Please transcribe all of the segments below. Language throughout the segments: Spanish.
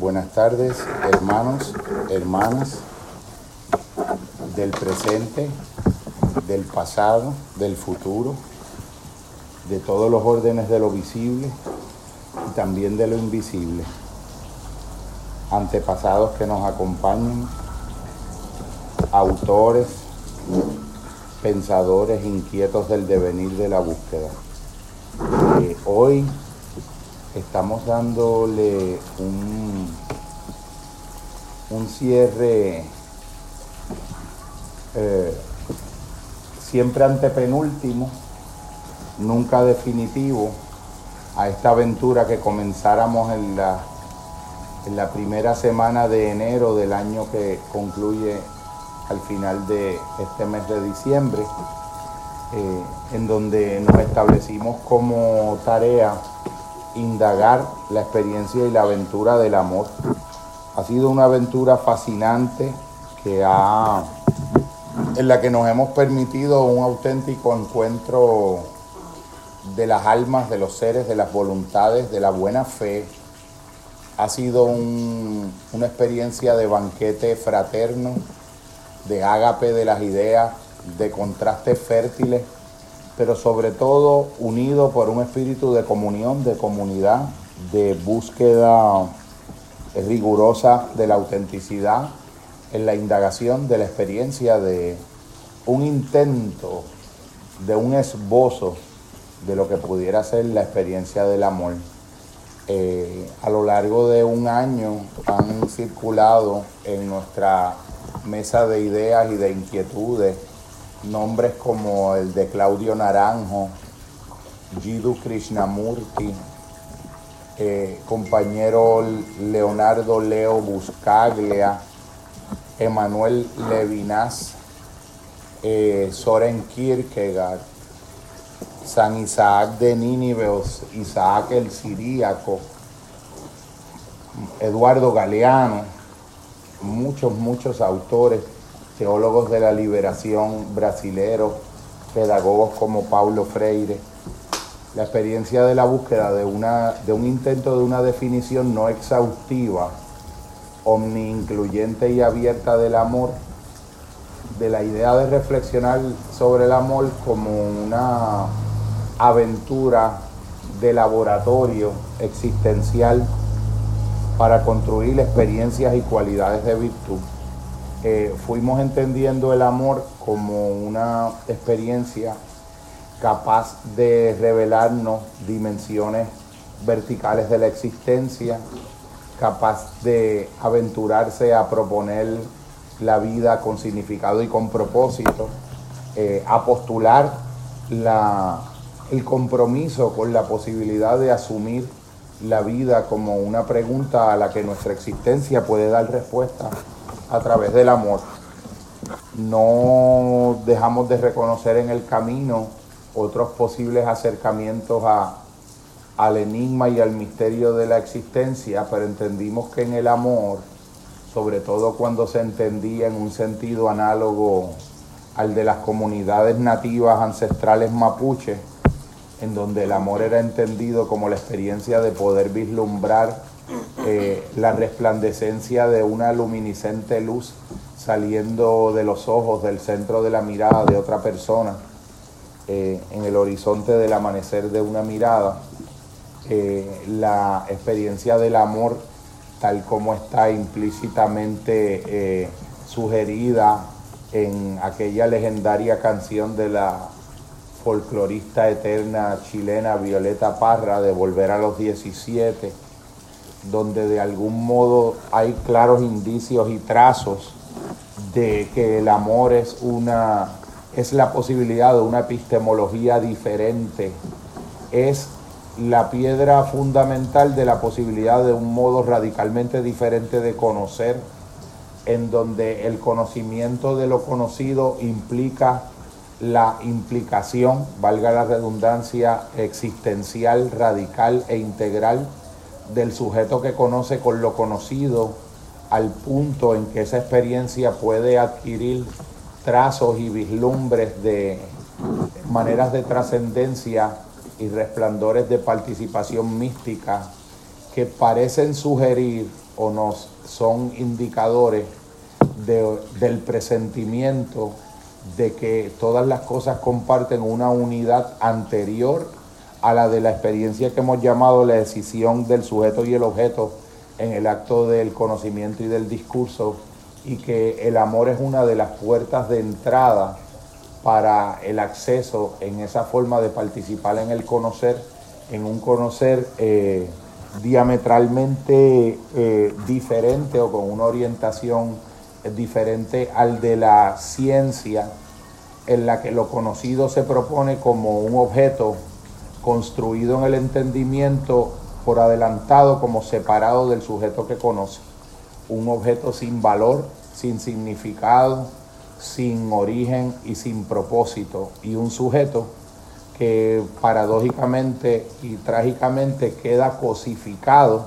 Buenas tardes, hermanos, hermanas del presente, del pasado, del futuro, de todos los órdenes de lo visible y también de lo invisible. Antepasados que nos acompañan, autores, pensadores inquietos del devenir de la búsqueda. Eh, hoy estamos dándole un, un cierre eh, siempre antepenúltimo, nunca definitivo, a esta aventura que comenzáramos en la, en la primera semana de enero del año que concluye al final de este mes de diciembre, eh, en donde nos establecimos como tarea indagar la experiencia y la aventura del amor. Ha sido una aventura fascinante que ha, en la que nos hemos permitido un auténtico encuentro de las almas, de los seres, de las voluntades, de la buena fe. Ha sido una experiencia de banquete fraterno, de ágape de las ideas, de contrastes fértiles pero sobre todo unido por un espíritu de comunión, de comunidad, de búsqueda rigurosa de la autenticidad en la indagación de la experiencia de un intento, de un esbozo de lo que pudiera ser la experiencia del amor. Eh, a lo largo de un año han circulado en nuestra mesa de ideas y de inquietudes nombres como el de Claudio Naranjo, Jiddu Krishnamurti, eh, compañero Leonardo Leo Buscaglia, Emanuel Levinas, eh, Soren Kierkegaard, San Isaac de Nínive, Isaac el Siríaco, Eduardo Galeano, muchos, muchos autores teólogos de la liberación brasileros, pedagogos como Paulo Freire. La experiencia de la búsqueda de, una, de un intento de una definición no exhaustiva, omni incluyente y abierta del amor, de la idea de reflexionar sobre el amor como una aventura de laboratorio existencial para construir experiencias y cualidades de virtud fuimos entendiendo el amor como una experiencia capaz de revelarnos dimensiones verticales de la existencia, capaz de aventurarse a proponer la vida con significado y con propósito, eh, a postular el compromiso con la posibilidad de asumir la vida como una pregunta a la que nuestra existencia puede dar respuesta a través del amor. No dejamos de reconocer en el camino otros posibles acercamientos a, al enigma y al misterio de la existencia, pero entendimos que en el amor, sobre todo cuando se entendía en un sentido análogo al de las comunidades nativas ancestrales mapuches, en donde el amor era entendido como la experiencia de poder vislumbrar eh, la resplandecencia de una luminiscente luz saliendo de los ojos, del centro de la mirada de otra persona, eh, en el horizonte del amanecer de una mirada, eh, la experiencia del amor tal como está implícitamente sugerida en aquella legendaria canción de la folclorista eterna chilena Violeta Parra de Volver a los 17, donde de algún modo hay claros indicios y trazos de que el amor es una es la posibilidad de una epistemología diferente, es la piedra fundamental de la posibilidad de un modo radicalmente diferente de conocer, en donde el conocimiento de lo conocido implica la implicación, valga la redundancia, existencial, radical e integral del sujeto que conoce con lo conocido al punto en que esa experiencia puede adquirir trazos y vislumbres de maneras de trascendencia y resplandores de participación mística que parecen sugerir o nos son indicadores del presentimiento de que todas las cosas comparten una unidad anterior a la de la experiencia que hemos llamado la decisión del sujeto y el objeto en el acto del conocimiento y del discurso y que el amor es una de las puertas de entrada para el acceso en esa forma de participar en el conocer, en un conocer eh, diametralmente eh, diferente o con una orientación diferente al de la ciencia, en la que lo conocido se propone como un objeto construido en el entendimiento por adelantado como separado del sujeto que conoce. Un objeto sin valor, sin significado, sin origen y sin propósito. Y un sujeto que paradójicamente y trágicamente queda cosificado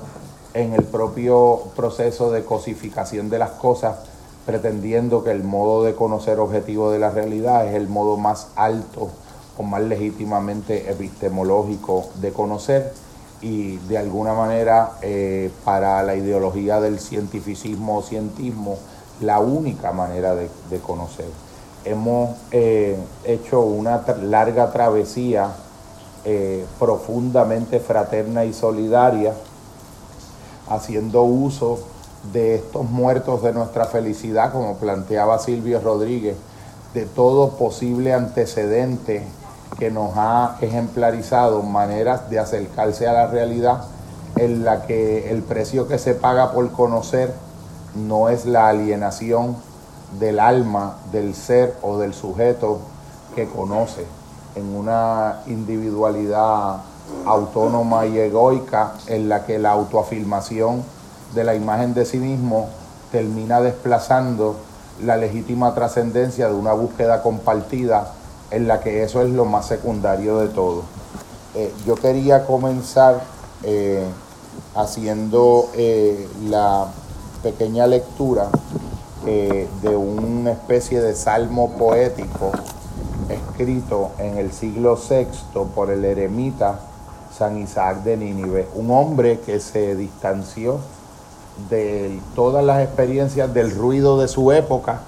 en el propio proceso de cosificación de las cosas, pretendiendo que el modo de conocer objetivo de la realidad es el modo más alto o más legítimamente epistemológico de conocer y de alguna manera eh, para la ideología del cientificismo o cientismo la única manera de, conocer. Hemos eh, hecho una larga travesía eh, profundamente fraterna y solidaria, haciendo uso de estos muertos de nuestra felicidad, como planteaba Silvio Rodríguez, de todo posible antecedente que nos ha ejemplarizado maneras de acercarse a la realidad en la que el precio que se paga por conocer no es la alienación del alma, del ser o del sujeto que conoce en una individualidad autónoma y egoica en la que la autoafirmación de la imagen de sí mismo termina desplazando la legítima trascendencia de una búsqueda compartida en la que eso es lo más secundario de todo. Eh, yo quería comenzar eh, haciendo eh, la pequeña lectura de una especie de salmo poético escrito en el siglo VI por el eremita San Isaac de Nínive, un hombre que se distanció de todas las experiencias del ruido de su época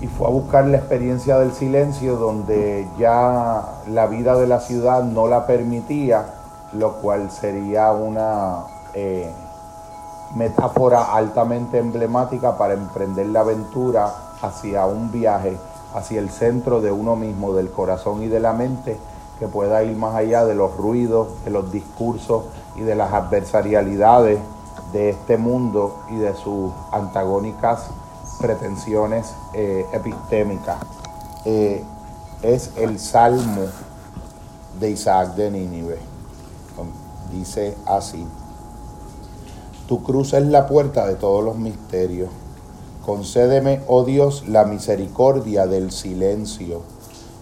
y fue a buscar la experiencia del silencio donde ya la vida de la ciudad no la permitía, lo cual sería una eh, metáfora altamente emblemática para emprender la aventura hacia un viaje, hacia el centro de uno mismo, del corazón y de la mente, que pueda ir más allá de los ruidos, de los discursos y de las adversarialidades de este mundo y de sus antagónicas pretensiones eh, epistémicas. Eh, es el Salmo de Isaac de Nínive. Dice así, tu cruz es la puerta de todos los misterios. Concédeme, oh Dios, la misericordia del silencio,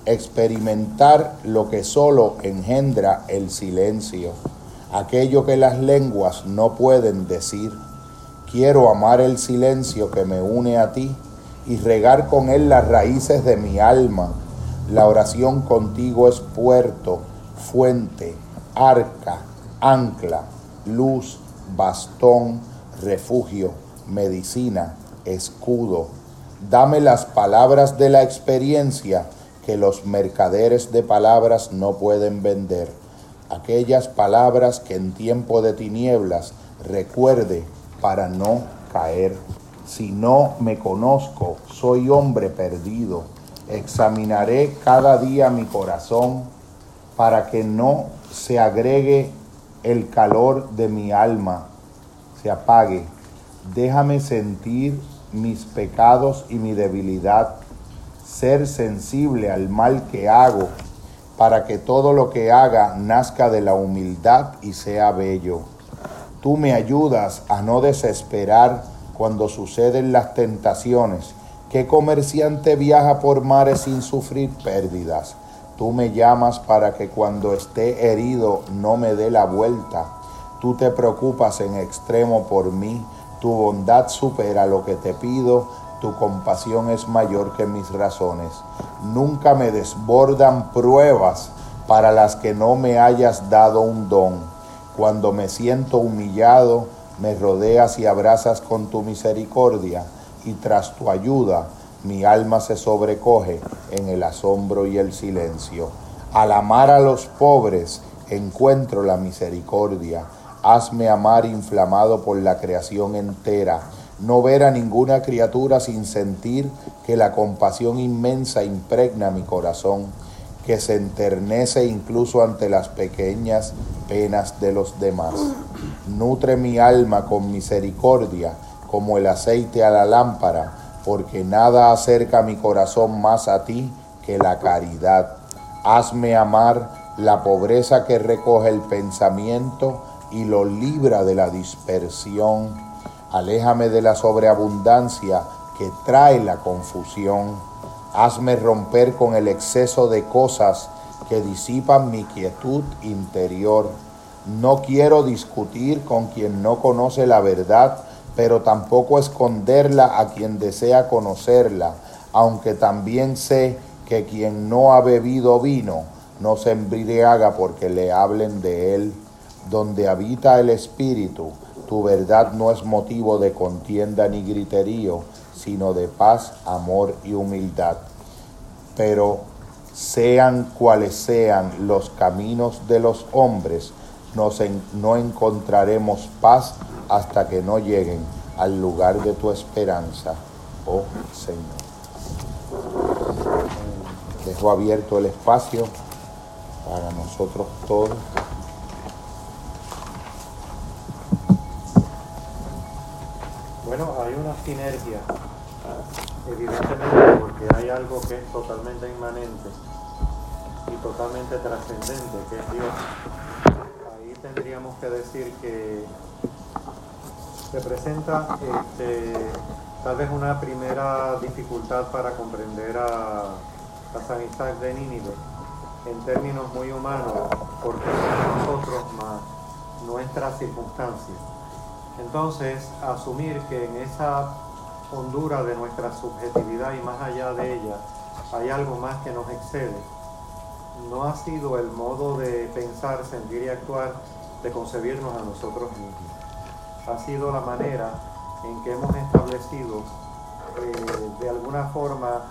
experimentar lo que solo engendra el silencio aquello que las lenguas no pueden decir. Quiero amar el silencio que me une a ti y regar con él las raíces de mi alma. La oración contigo es puerto, fuente, arca, ancla, luz, bastón, refugio, medicina, escudo. Dame las palabras de la experiencia que los mercaderes de palabras no pueden vender aquellas palabras que en tiempo de tinieblas recuerde para no caer. Si no me conozco, soy hombre perdido. Examinaré cada día mi corazón para que no se agregue el calor de mi alma, se apague. Déjame sentir mis pecados y mi debilidad, ser sensible al mal que hago para que todo lo que haga nazca de la humildad y sea bello. Tú me ayudas a no desesperar cuando suceden las tentaciones. ¿Qué comerciante viaja por mares sin sufrir pérdidas? Tú me llamas para que cuando esté herido no me dé la vuelta. Tú te preocupas en extremo por mí. Tu bondad supera lo que te pido tu compasión es mayor que mis razones. Nunca me desbordan pruebas para las que no me hayas dado un don. Cuando me siento humillado, me rodeas y abrazas con tu misericordia, y tras tu ayuda mi alma se sobrecoge en el asombro y el silencio. Al amar a los pobres encuentro la misericordia. Hazme amar inflamado por la creación entera. No ver a ninguna criatura sin sentir que la compasión inmensa impregna mi corazón, que se enternece incluso ante las pequeñas penas de los demás. Nutre mi alma con misericordia como el aceite a la lámpara, porque nada acerca mi corazón más a ti que la caridad. Hazme amar la pobreza que recoge el pensamiento y lo libra de la dispersión. Aléjame de la sobreabundancia que trae la confusión. Hazme romper con el exceso de cosas que disipan mi quietud interior. No quiero discutir con quien no conoce la verdad, pero tampoco esconderla a quien desea conocerla, aunque también sé que quien no ha bebido vino no se embriaga porque le hablen de él. Donde habita el Espíritu, tu verdad no es motivo de contienda ni griterío, sino de paz, amor y humildad. Pero sean cuales sean los caminos de los hombres, no encontraremos paz hasta que no lleguen al lugar de tu esperanza, oh Señor. Dejo abierto el espacio para nosotros todos. Bueno, hay una sinergia, evidentemente, porque hay algo que es totalmente inmanente y totalmente trascendente, que es Dios. Ahí tendríamos que decir que se presenta este, tal vez una primera dificultad para comprender a, a San Isaac de Nínive en términos muy humanos, porque somos nosotros más nuestras circunstancias. Entonces, asumir que en esa hondura de nuestra subjetividad y más allá de ella hay algo más que nos excede, no ha sido el modo de pensar, sentir y actuar de concebirnos a nosotros mismos. Ha sido la manera en que hemos establecido eh, de alguna forma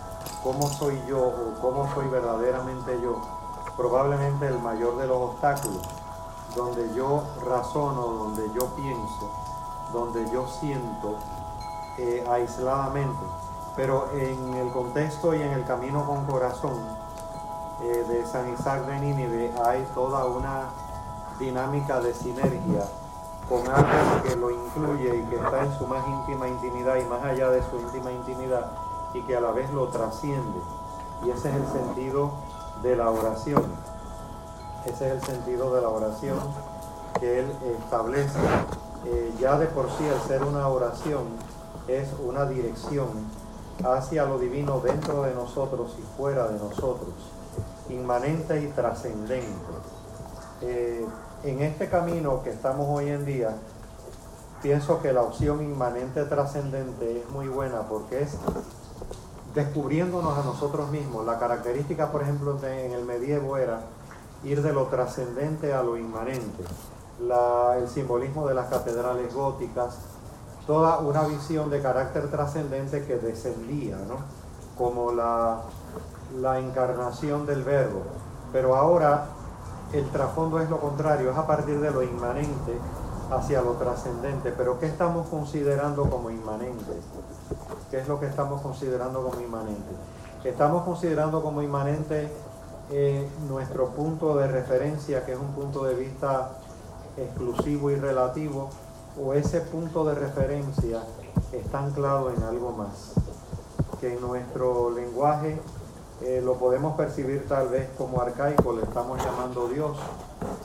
cómo soy yo o cómo soy verdaderamente yo probablemente el mayor de los obstáculos, donde yo razono, donde yo pienso, donde yo siento eh, aisladamente. Pero en el contexto y en el camino con corazón eh, de San Isaac de Nínive hay toda una dinámica de sinergia con algo que lo incluye y que está en su más íntima intimidad y más allá de su íntima intimidad y que a la vez lo trasciende. Y ese es el sentido de la oración. Ese es el sentido de la oración que él establece. Ya de por sí el ser una oración es una dirección hacia lo divino dentro de nosotros y fuera de nosotros, inmanente y trascendente. Eh, en este camino que estamos hoy en día, pienso que la opción inmanente trascendente es muy buena porque es descubriéndonos a nosotros mismos. La característica, por ejemplo, en el medievo era ir de lo trascendente a lo inmanente. El simbolismo de las catedrales góticas, toda una visión de carácter trascendente que descendía, como la, la encarnación del verbo. Pero ahora el trasfondo es lo contrario, es a partir de lo inmanente hacia lo trascendente. Pero ¿qué estamos considerando como inmanente? ¿Qué es lo que estamos considerando como inmanente? Estamos considerando como inmanente eh, nuestro punto de referencia, que es un punto de vista exclusivo y relativo, o ese punto de referencia está anclado en algo más, que en nuestro lenguaje eh, lo podemos percibir tal vez como arcaico, le estamos llamando Dios,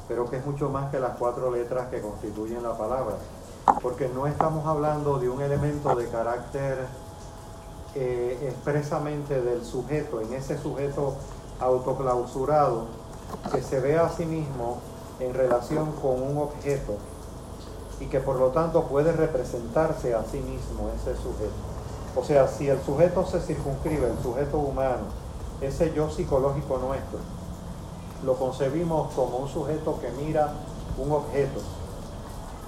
pero que es mucho más que las cuatro letras que constituyen la palabra, porque no estamos hablando de un elemento de carácter eh, expresamente del sujeto, en ese sujeto autoclausurado, que se ve a sí mismo en relación con un objeto y que por lo tanto puede representarse a sí mismo ese sujeto. O sea, si el sujeto se circunscribe, el sujeto humano, ese yo psicológico nuestro, lo concebimos como un sujeto que mira un objeto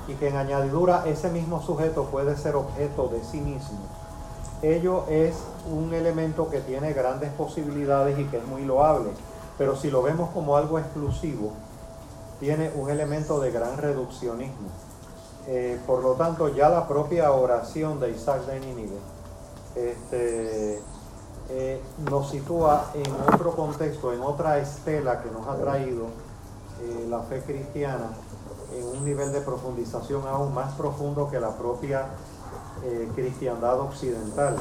y que en añadidura ese mismo sujeto puede ser objeto de sí mismo. Ello es un elemento que tiene grandes posibilidades y que es muy loable, pero si lo vemos como algo exclusivo, tiene un elemento de gran reduccionismo. Eh, por lo tanto, ya la propia oración de Isaac de Nínive este, eh, nos sitúa en otro contexto, en otra estela que nos ha traído eh, la fe cristiana en un nivel de profundización aún más profundo que la propia cristiandad occidental,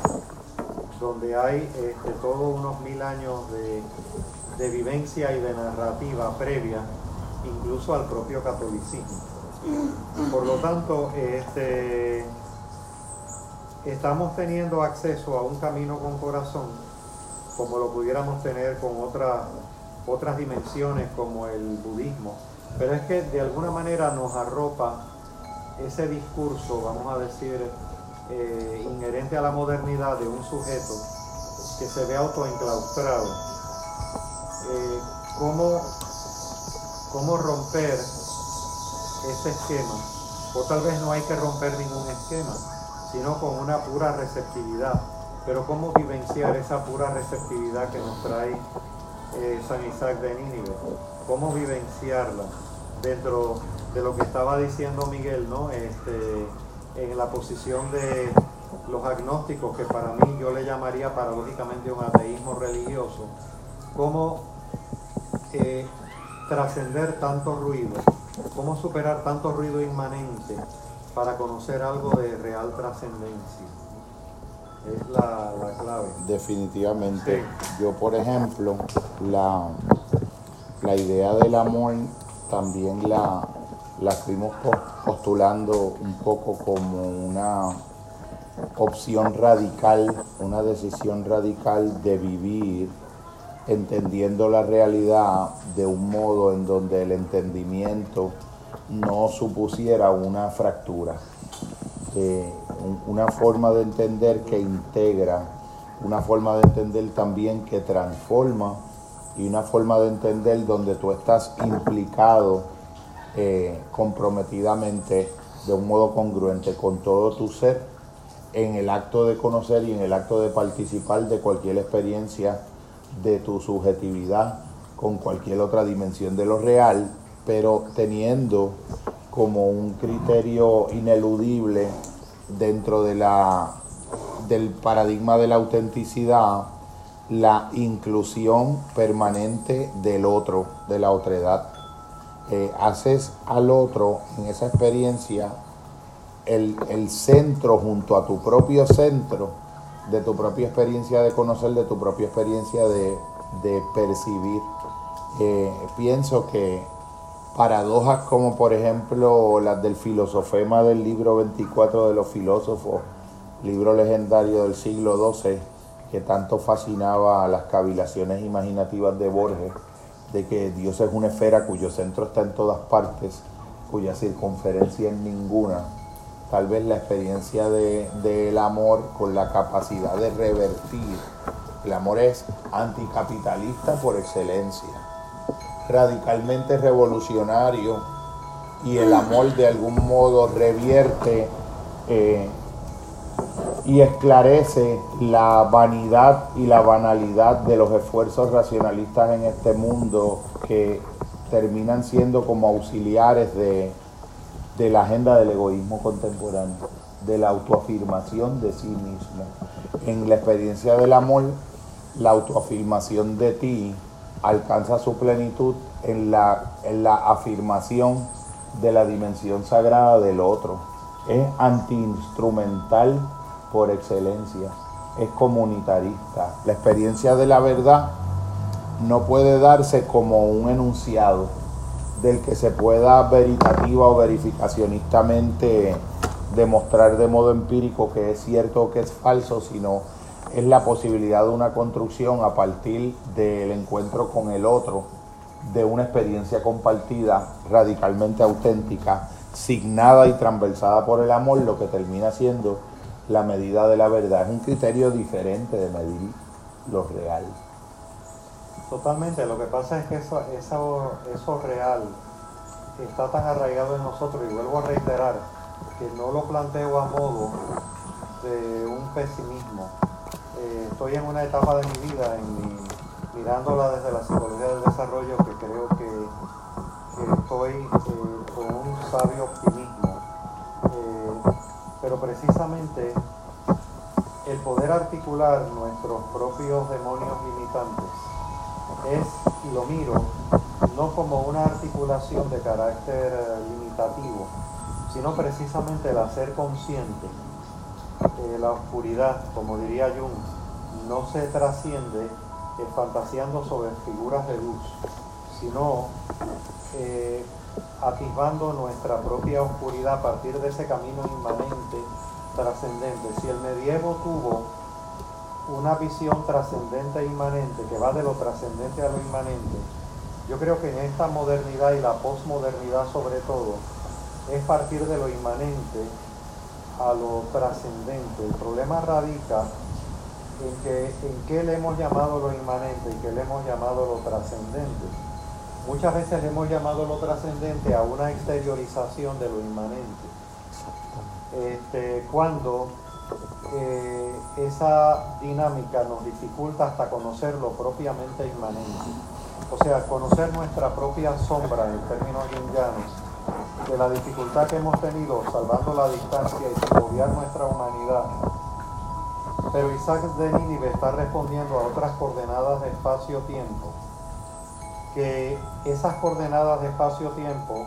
donde hay este, todos unos mil años de vivencia y de narrativa previa, incluso al propio catolicismo. Por lo tanto, este, estamos teniendo acceso a un camino con corazón, como lo pudiéramos tener con otras otras dimensiones como el budismo, pero es que de alguna manera nos arropa ese discurso, vamos a decir, eh, inherente a la modernidad de un sujeto que se ve autoenclaustrado. Eh, ¿cómo, ¿Cómo romper ese esquema? O tal vez no hay que romper ningún esquema, sino con una pura receptividad. Pero cómo vivenciar esa pura receptividad que nos trae eh, San Isaac de Nínive, cómo vivenciarla dentro de lo que estaba diciendo Miguel, ¿no? Este, en la posición de los agnósticos, que para mí yo le llamaría paradójicamente un ateísmo religioso, cómo eh, trascender tanto ruido, cómo superar tanto ruido inmanente para conocer algo de real trascendencia. Es la, clave. Definitivamente. Yo, por ejemplo, la, la idea del amor también la, la fuimos postulando un poco como una opción radical, una decisión radical de vivir entendiendo la realidad de un modo en donde el entendimiento no supusiera una fractura. Una forma de entender que integra, una forma de entender también que transforma y una forma de entender donde tú estás implicado eh, comprometidamente de un modo congruente con todo tu ser en el acto de conocer y en el acto de participar de cualquier experiencia de tu subjetividad con cualquier otra dimensión de lo real, pero teniendo como un criterio ineludible dentro de la, del paradigma de la autenticidad la inclusión permanente del otro, de la otredad. Eh, haces al otro en esa experiencia el, centro junto a tu propio centro de tu propia experiencia de conocer, de tu propia experiencia de, percibir. Eh, pienso que paradojas como por ejemplo las del filosofema del libro 24 de los filósofos, libro legendario del siglo XII, que tanto fascinaba a las cavilaciones imaginativas de Borges, de que Dios es una esfera cuyo centro está en todas partes, cuya circunferencia en ninguna. Tal vez la experiencia del de, amor con la capacidad de revertir. El amor es anticapitalista por excelencia radicalmente revolucionario y el amor de algún modo revierte eh, y esclarece la vanidad y la banalidad de los esfuerzos racionalistas en este mundo que terminan siendo como auxiliares de, de la agenda del egoísmo contemporáneo, de la autoafirmación de sí mismo. En la experiencia del amor, la autoafirmación de ti alcanza su plenitud en la, en la afirmación de la dimensión sagrada del otro. Es antiinstrumental por excelencia, es comunitarista. La experiencia de la verdad no puede darse como un enunciado del que se pueda veritativa o verificacionistamente demostrar de modo empírico que es cierto o que es falso, sino es la posibilidad de una construcción a partir del encuentro con el otro, de una experiencia compartida radicalmente auténtica, signada y transversada por el amor, lo que termina siendo la medida de la verdad. Es un criterio diferente de medir lo real. Totalmente, lo que pasa es que eso, eso, eso real está tan arraigado en nosotros, y vuelvo a reiterar, que no lo planteo a modo de un pesimismo. Eh, estoy en una etapa de mi vida, mirándola desde la psicología del desarrollo, que creo que, estoy eh, con un sabio optimismo. Eh, pero precisamente el poder articular nuestros propios demonios limitantes es, y lo miro, no como una articulación de carácter limitativo, sino precisamente el hacer consciente que la oscuridad, como diría Jung, no se trasciende eh, fantaseando sobre figuras de luz, sino eh, atisbando nuestra propia oscuridad a partir de ese camino inmanente, trascendente. Si el medievo tuvo una visión trascendente e inmanente, que va de lo trascendente a lo inmanente, yo creo que en esta modernidad y la posmodernidad sobre todo, es partir de lo inmanente a lo trascendente. El problema radica en que en qué le hemos llamado lo inmanente y qué le hemos llamado lo trascendente. Muchas veces le hemos llamado lo trascendente a una exteriorización de lo inmanente. Este, cuando esa dinámica nos dificulta hasta conocer lo propiamente inmanente. O sea, conocer nuestra propia sombra en términos jungianos de la dificultad que hemos tenido salvando la distancia y sin nuestra humanidad. Pero Isaac de Nínive está respondiendo a otras coordenadas de espacio-tiempo, que esas coordenadas de espacio-tiempo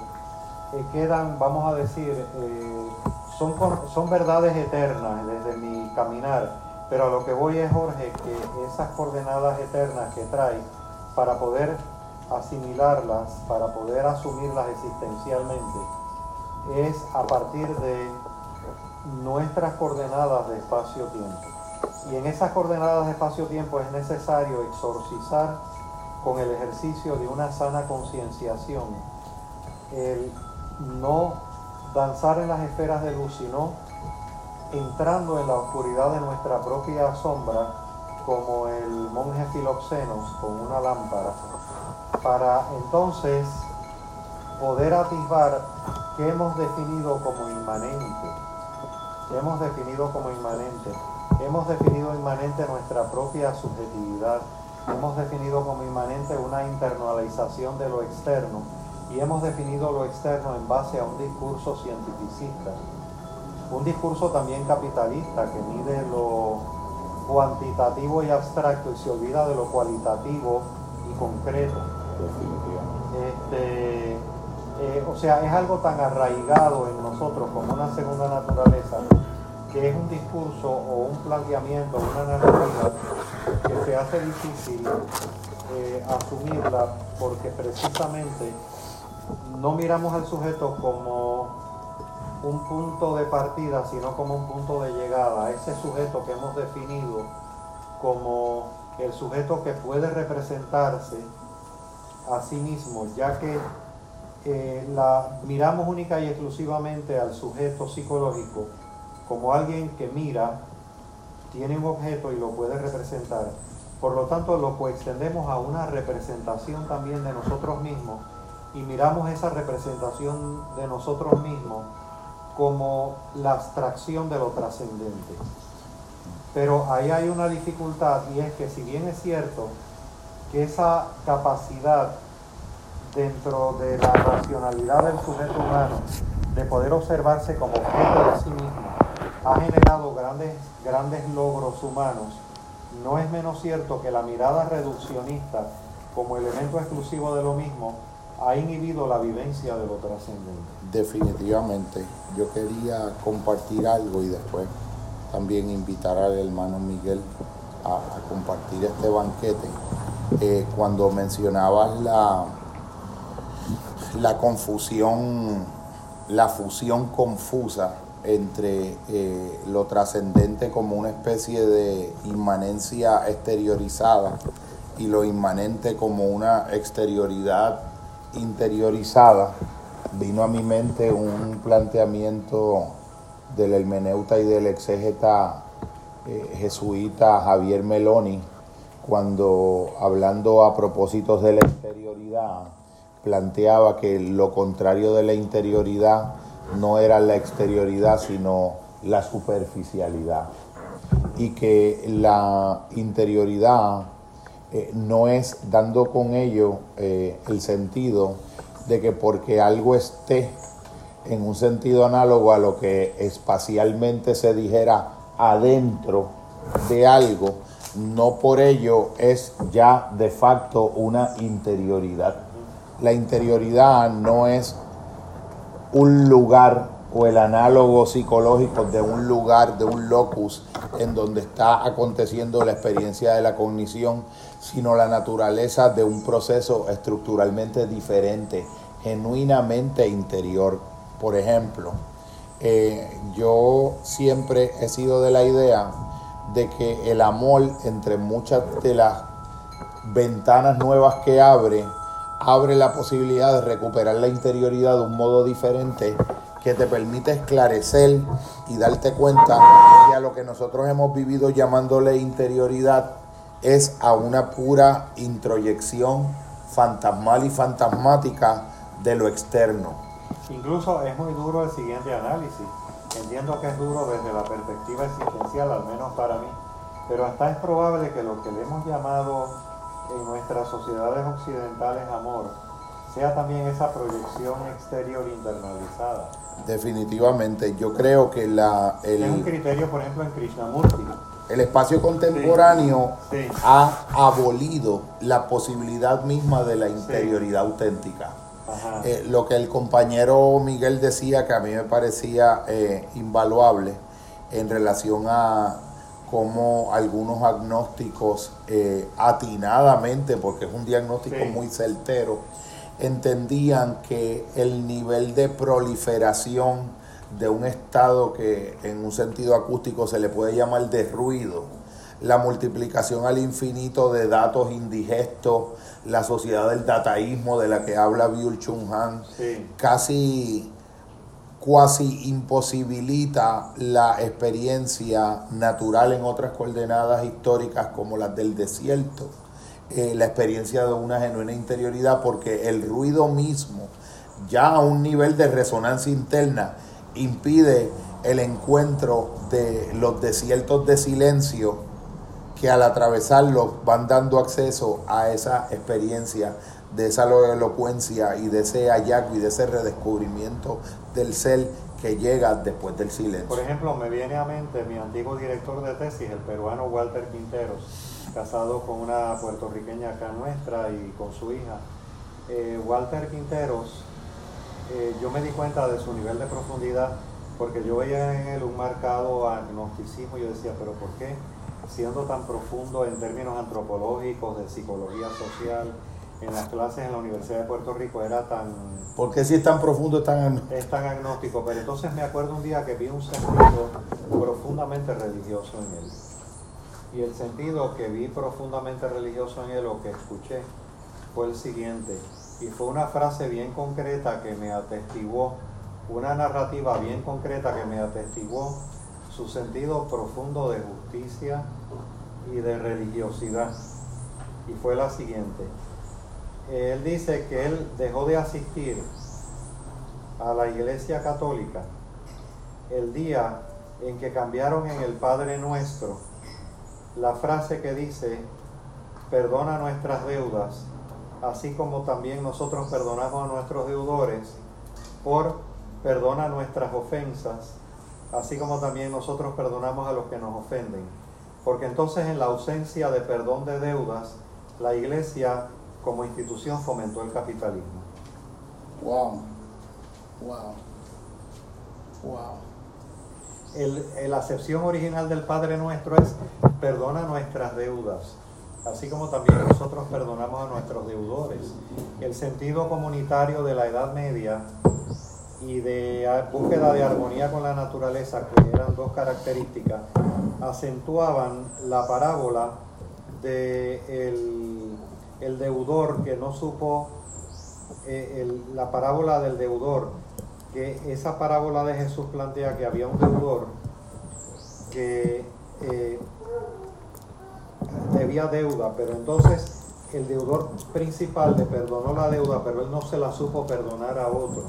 eh, quedan, vamos a decir, eh, son, son verdades eternas desde mi caminar, pero a lo que voy es, Jorge, que esas coordenadas eternas que trae para poder asimilarlas, para poder asumirlas existencialmente, es a partir de nuestras coordenadas de espacio-tiempo. Y en esas coordenadas de espacio-tiempo es necesario exorcizar con el ejercicio de una sana concienciación el no danzar en las esferas de luz, sino entrando en la oscuridad de nuestra propia sombra, como el monje Filoxenos con una lámpara, para entonces poder atisbar que hemos definido como inmanente, hemos definido como inmanente, hemos definido inmanente nuestra propia subjetividad, hemos definido como inmanente una internalización de lo externo y hemos definido lo externo en base a un discurso cientificista, un discurso también capitalista que mide lo cuantitativo y abstracto y se olvida de lo cualitativo y concreto. Este, eh, o sea, es algo tan arraigado en nosotros como una segunda naturaleza que es un discurso o un planteamiento, una narrativa que se hace difícil eh, asumirla porque precisamente no miramos al sujeto como un punto de partida, sino como un punto de llegada. Ese sujeto que hemos definido como el sujeto que puede representarse a sí mismo, ya que eh, la, miramos única y exclusivamente al sujeto psicológico como alguien que mira, tiene un objeto y lo puede representar. Por lo tanto, lo coextendemos a una representación también de nosotros mismos y miramos esa representación de nosotros mismos como la abstracción de lo trascendente. Pero ahí hay una dificultad y es que si bien es cierto que esa capacidad dentro de la racionalidad del sujeto humano de poder observarse como objeto de sí mismo ha generado grandes, grandes logros humanos, no es menos cierto que la mirada reduccionista como elemento exclusivo de lo mismo ha inhibido la vivencia de lo trascendente. Definitivamente. Yo quería compartir algo y después también invitar al hermano Miguel a, compartir este banquete. Eh, cuando mencionabas la, la confusión, la fusión confusa entre eh, lo trascendente como una especie de inmanencia exteriorizada y lo inmanente como una exterioridad interiorizada, vino a mi mente un planteamiento del hermeneuta y del exégeta eh, jesuita Javier Meloni, cuando hablando a propósitos de la exterioridad, planteaba que lo contrario de la interioridad no era la exterioridad, sino la superficialidad. Y que la interioridad eh, no es dando con ello eh, el sentido de que porque algo esté en un sentido análogo a lo que espacialmente se dijera adentro de algo, no por ello es ya de facto una interioridad. La interioridad no es un lugar o el análogo psicológico de un lugar, de un locus en donde está aconteciendo la experiencia de la cognición, sino la naturaleza de un proceso estructuralmente diferente, genuinamente interior. Por ejemplo, eh, yo siempre he sido de la idea de que el amor, entre muchas de las ventanas nuevas que abre, abre la posibilidad de recuperar la interioridad de un modo diferente que te permite esclarecer y darte cuenta que a lo que nosotros hemos vivido llamándole interioridad es a una pura introyección fantasmal y fantasmática de lo externo. Incluso es muy duro el siguiente análisis. Entiendo que es duro desde la perspectiva existencial, al menos para mí, pero hasta es probable que lo que le hemos llamado en nuestras sociedades occidentales amor sea también esa proyección exterior internalizada. Definitivamente, yo creo que la... El, es un criterio, por ejemplo, en Krishnamurti. El espacio contemporáneo ha abolido la posibilidad misma de la interioridad auténtica. Eh, lo que el compañero Miguel decía, que a mí me parecía eh, invaluable en relación a cómo algunos agnósticos eh, atinadamente, porque es un diagnóstico muy certero, entendían que el nivel de proliferación de un estado que en un sentido acústico se le puede llamar de ruido, la multiplicación al infinito de datos indigestos, la sociedad del dataísmo de la que habla Byul Chung Han, casi cuasi imposibilita la experiencia natural en otras coordenadas históricas como las del desierto, eh, la experiencia de una genuina interioridad, porque el ruido mismo, ya a un nivel de resonancia interna, impide el encuentro de los desiertos de silencio que al atravesarlos van dando acceso a esa experiencia de esa elocuencia y de ese hallazgo y de ese redescubrimiento del ser que llega después del silencio. Por ejemplo, me viene a mente mi antiguo director de tesis, el peruano Walter Quinteros, casado con una puertorriqueña acá nuestra y con su hija. Eh, Walter Quinteros, eh, yo me di cuenta de su nivel de profundidad porque yo veía en él un marcado agnosticismo y yo decía, pero ¿por qué? Siendo tan profundo en términos antropológicos, de psicología social, en las clases en la Universidad de Puerto Rico era tan... ¿Por qué si es tan profundo es tan Es tan agnóstico, pero entonces me acuerdo un día que vi un sentido profundamente religioso en él. Y el sentido que vi profundamente religioso en él o que escuché fue el siguiente. Y fue una frase bien concreta que me atestiguó, una narrativa bien concreta que me atestiguó su sentido profundo de justicia y de religiosidad. Y fue la siguiente él dice que él dejó de asistir a la iglesia católica el día en que cambiaron en el Padre Nuestro la frase que dice, perdona nuestras deudas, así como también nosotros perdonamos a nuestros deudores, por perdona nuestras ofensas, así como también nosotros perdonamos a los que nos ofenden. Porque entonces en la ausencia de perdón de deudas, la iglesia como institución fomentó el capitalismo. Wow, wow, wow. El, la acepción original del Padre Nuestro es perdona nuestras deudas, así como también nosotros perdonamos a nuestros deudores. El sentido comunitario de la Edad Media y de búsqueda de armonía con la naturaleza, que eran dos características, acentuaban la parábola de el el deudor que no supo eh, la parábola del deudor, que esa parábola de Jesús plantea que había un deudor que eh, debía deuda, pero entonces el deudor principal le perdonó la deuda, pero él no se la supo perdonar a otro.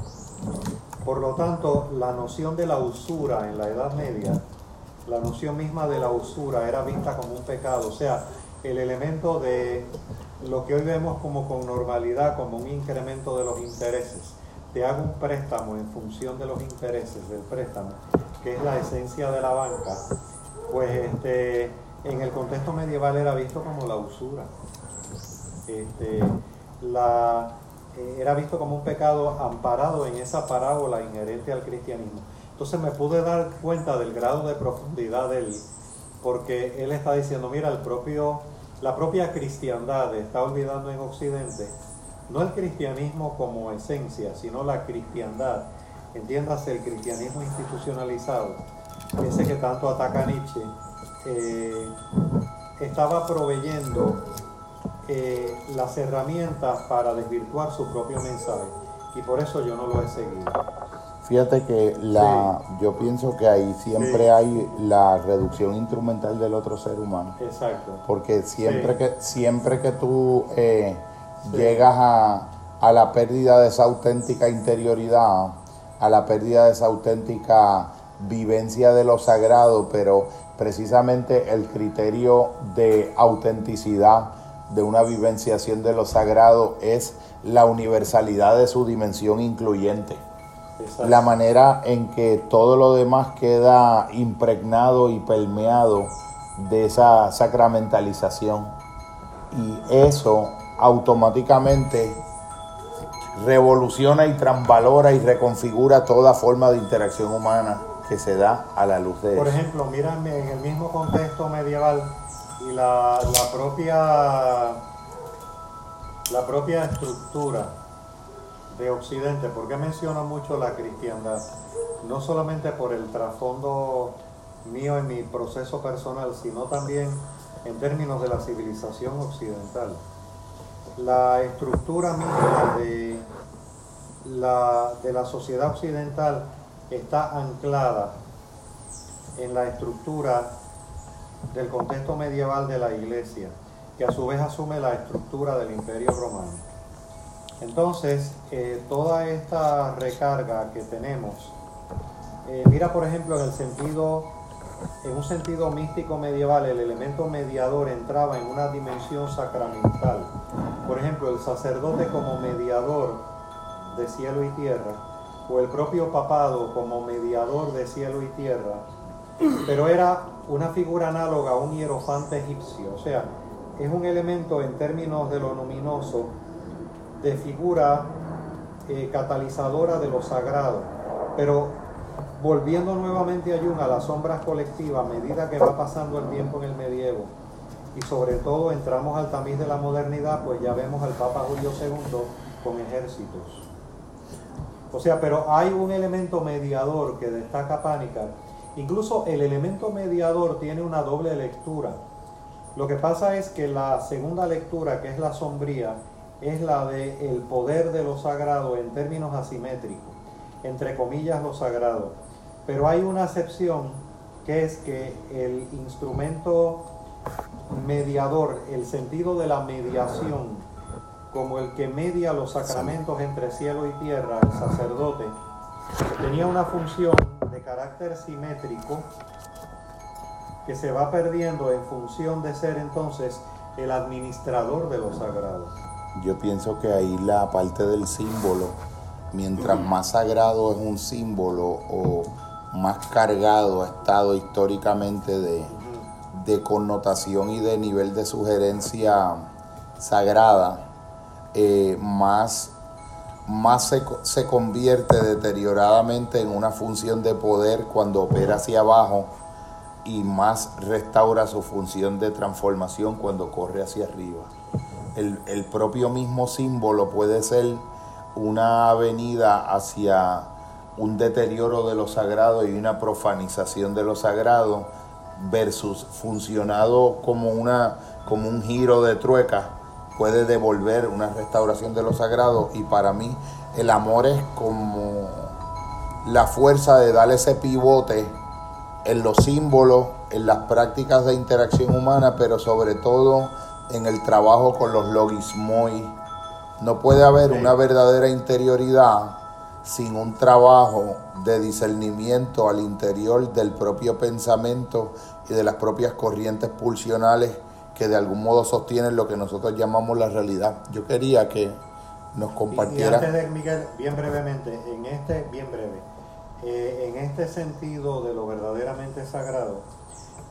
Por lo tanto, la noción de la usura en la Edad Media, la noción misma de la usura era vista como un pecado, o sea, el elemento de lo que hoy vemos como con normalidad, como un incremento de los intereses. Te hago un préstamo en función de los intereses del préstamo, que es la esencia de la banca, pues este, en el contexto medieval era visto como la usura. Este, la, eh, era visto como un pecado amparado en esa parábola inherente al cristianismo. Entonces me pude dar cuenta del grado de profundidad de él, porque él está diciendo, mira, el propio, la propia cristiandad está olvidando en Occidente, no el cristianismo como esencia, sino la cristiandad, entiéndase el cristianismo institucionalizado, ese que tanto ataca Nietzsche, eh, estaba proveyendo eh, las herramientas para desvirtuar su propio mensaje. Y por eso yo no lo he seguido. Fíjate que la, yo pienso que ahí siempre hay la reducción instrumental del otro ser humano. Exacto. Porque siempre que siempre que tú eh, llegas a, a, la pérdida de esa auténtica interioridad, a la pérdida de esa auténtica vivencia de lo sagrado, pero precisamente el criterio de autenticidad de una vivenciación de lo sagrado es la universalidad de su dimensión incluyente. La manera en que todo lo demás queda impregnado y permeado de esa sacramentalización. Y eso automáticamente revoluciona y transvalora y reconfigura toda forma de interacción humana que se da a la luz de Por ejemplo, mírame en el mismo contexto medieval, y la, propia la propia estructura de Occidente, ¿por qué menciono mucho la cristiandad? No solamente por el trasfondo mío en mi proceso personal, sino también en términos de la civilización occidental. La estructura misma de la, de la sociedad occidental está anclada en la estructura del contexto medieval de la iglesia, que a su vez asume la estructura del imperio romano. Entonces, eh, toda esta recarga que tenemos, eh, mira por ejemplo en el sentido, en un sentido místico medieval, el elemento mediador entraba en una dimensión sacramental. Por ejemplo, el sacerdote como mediador de cielo y tierra, o el propio papado como mediador de cielo y tierra, pero era una figura análoga a un hierofante egipcio, o sea, es un elemento en términos de lo luminoso de figura eh, catalizadora de lo sagrado, pero volviendo nuevamente a Jung a las sombras colectivas a medida que va pasando el tiempo en el medievo y sobre todo entramos al tamiz de la modernidad, pues ya vemos al Papa Julio II con ejércitos. O sea, pero hay un elemento mediador que destaca Pánica Incluso el elemento mediador tiene una doble lectura. Lo que pasa es que la segunda lectura, que es la sombría, es la de el poder de lo sagrado en términos asimétricos, entre comillas lo sagrado. Pero hay una excepción que es que el instrumento mediador, el sentido de la mediación, como el que media los sacramentos entre cielo y tierra, el sacerdote, tenía una función de carácter simétrico que se va perdiendo en función de ser entonces el administrador de lo sagrado. Yo pienso que ahí la parte del símbolo, mientras más sagrado es un símbolo o más cargado ha estado históricamente de, de connotación y de nivel de sugerencia sagrada, eh, más más se, convierte deterioradamente en una función de poder cuando opera hacia abajo y más restaura su función de transformación cuando corre hacia arriba. El, el propio mismo símbolo puede ser una avenida hacia un deterioro de lo sagrado y una profanización de lo sagrado versus funcionado como, una, como un giro de trueca puede devolver una restauración de lo sagrado y para mí el amor es como la fuerza de darle ese pivote en los símbolos, en las prácticas de interacción humana, pero sobre todo en el trabajo con los logismoi. No puede haber una verdadera interioridad sin un trabajo de discernimiento al interior del propio pensamiento y de las propias corrientes pulsionales que de algún modo sostienen lo que nosotros llamamos la realidad. Yo quería que nos compartiera. antes de Miguel, bien brevemente, en este, bien breve, eh, en este sentido de lo verdaderamente sagrado,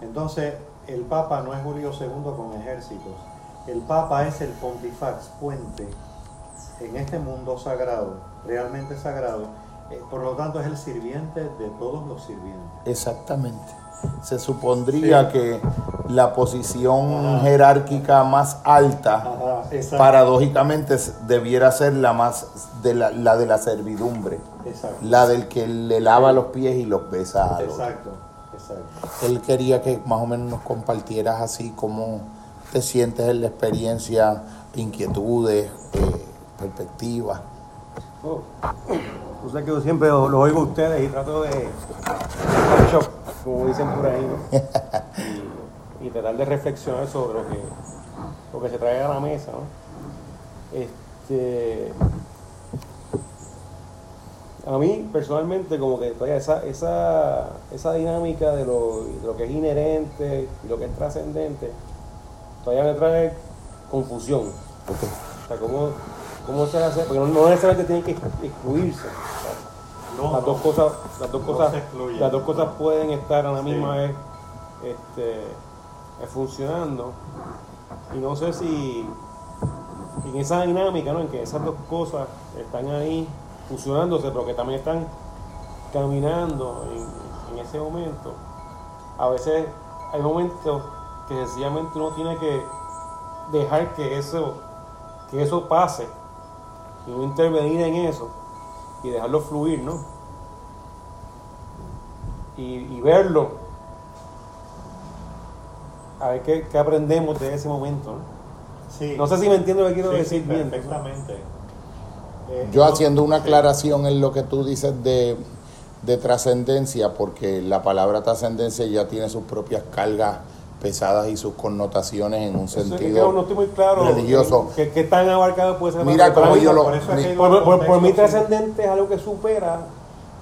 entonces el Papa no es Julio II con ejércitos, el Papa es el Pontifax, puente en este mundo sagrado, realmente sagrado, eh, por lo tanto es el sirviente de todos los sirvientes. Exactamente. Se supondría que la posición jerárquica más alta, paradójicamente, debiera ser la más de la, de la servidumbre, la del que le lava los pies y los besa. exacto, exacto. Él quería que más o menos nos compartieras así cómo te sientes en la experiencia, inquietudes, eh, perspectivas. Oh. que yo siempre lo, oigo a ustedes y trato de como dicen por ahí, y, tratar de reflexionar sobre lo que, lo que se trae a la mesa. Este, a mí personalmente como que todavía esa, esa, esa dinámica de lo, de lo, que es inherente y lo que es trascendente, todavía me trae confusión. O sea, ¿cómo, cómo se hace? Porque no, no necesariamente tiene que excluirse las dos cosas, las dos cosas, las dos cosas pueden estar a la misma vez este, eh, funcionando. Y no sé si en esa dinámica, ¿no? en que esas dos cosas están ahí fusionándose, pero que también están caminando en, en ese momento. A veces hay momentos que sencillamente uno tiene que dejar que eso, que eso pase y no intervenir en eso y dejarlo fluir, ¿no? Y, verlo. A ver qué, aprendemos de ese momento, ¿no? No sé si me entiendo lo que quiero decir bien. Perfectamente. Eh, Yo haciendo una aclaración en lo que tú dices de, de trascendencia, porque la palabra trascendencia ya tiene sus propias cargas pesadas y sus connotaciones en un sentido no estoy muy claro religioso. ¿Qué, tan abarcado puede ser? Mira como yo lo... Por, por, mí trascendente es algo que supera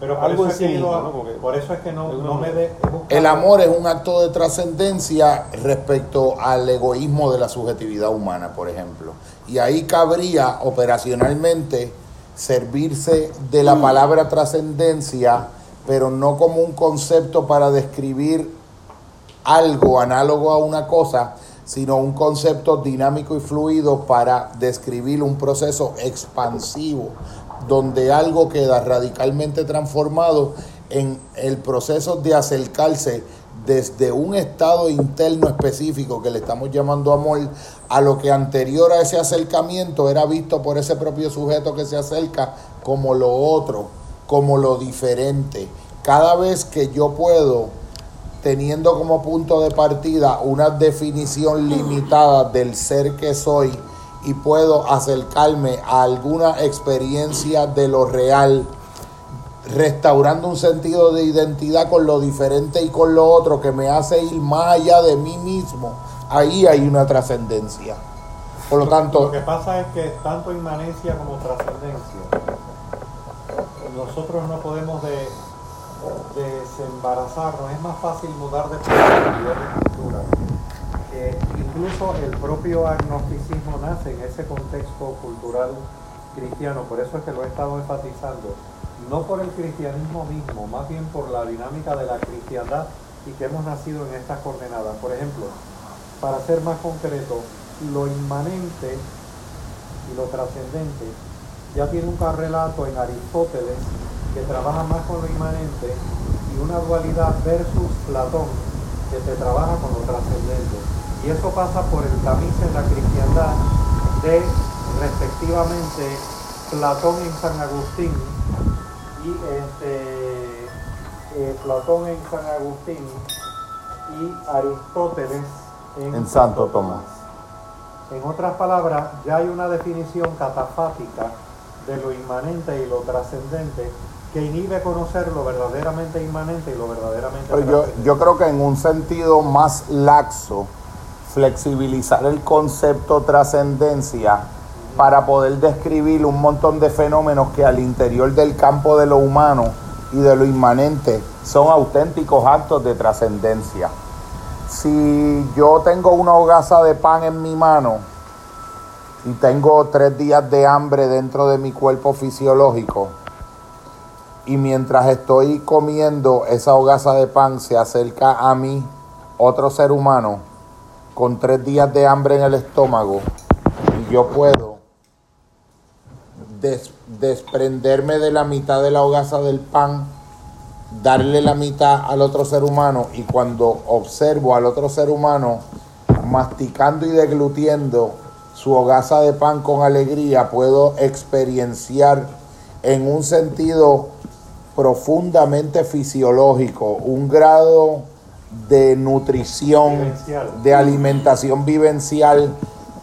pero algo en por eso es que no, no me de, El amor es un acto de trascendencia respecto al egoísmo de la subjetividad humana, por ejemplo. Y ahí cabría operacionalmente servirse de la palabra trascendencia, pero no como un concepto para describir algo análogo a una cosa, sino un concepto dinámico y fluido para describir un proceso expansivo, donde algo queda radicalmente transformado en el proceso de acercarse desde un estado interno específico que le estamos llamando amor a lo que anterior a ese acercamiento era visto por ese propio sujeto que se acerca como lo otro, como lo diferente. Cada vez que yo puedo teniendo como punto de partida una definición limitada del ser que soy y puedo acercarme a alguna experiencia de lo real, restaurando un sentido de identidad con lo diferente y con lo otro que me hace ir más allá de mí mismo, ahí hay una trascendencia. Por lo tanto... Lo que pasa es que tanto inmanencia como trascendencia, nosotros no podemos de desembarazarnos, es más fácil mudar de de cultura. incluso el propio agnosticismo nace en ese contexto cultural cristiano, por eso es que lo he estado enfatizando, no por el cristianismo mismo, más bien por la dinámica de la cristiandad y que hemos nacido en estas coordenadas. Por ejemplo, para ser más concreto, lo inmanente y lo trascendente ya tiene un carrelato en Aristóteles que trabaja más con lo inmanente, y una dualidad versus Platón, que se trabaja con lo trascendente. Y eso pasa por el camino en la cristiandad de respectivamente Platón en San Agustín y este, eh, Platón en San Agustín y Aristóteles en, Santo Tomás. En otras palabras, ya hay una definición catafática de lo inmanente y lo trascendente que inhibe conocer lo verdaderamente inmanente y lo verdaderamente Pero yo, yo creo que en un sentido más laxo flexibilizar el concepto trascendencia para poder describir un montón de fenómenos que al interior del campo de lo humano y de lo inmanente son auténticos actos de trascendencia. Si yo tengo una hogaza de pan en mi mano y tengo tres días de hambre dentro de mi cuerpo fisiológico, y mientras estoy comiendo esa hogaza de pan se acerca a mí otro ser humano con tres días de hambre en el estómago y yo puedo desprenderme de la mitad de la hogaza del pan, darle la mitad al otro ser humano y cuando observo al otro ser humano masticando y deglutiendo su hogaza de pan con alegría, puedo experienciar en un sentido profundamente fisiológico, un grado de nutrición, de alimentación vivencial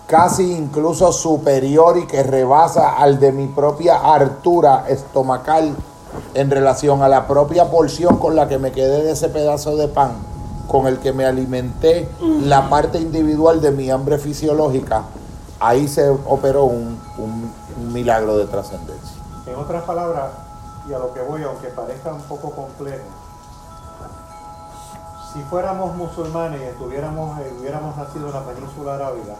casi incluso superior y que rebasa al de mi propia hartura estomacal en relación a la propia porción con la que me quedé de ese pedazo de pan, con el que me alimenté la parte individual de mi hambre fisiológica, ahí se operó un, un milagro de trascendencia. En otras palabras, y a lo que voy, aunque parezca un poco complejo, si fuéramos musulmanes y estuviéramos, eh, hubiéramos nacido en la península arábiga,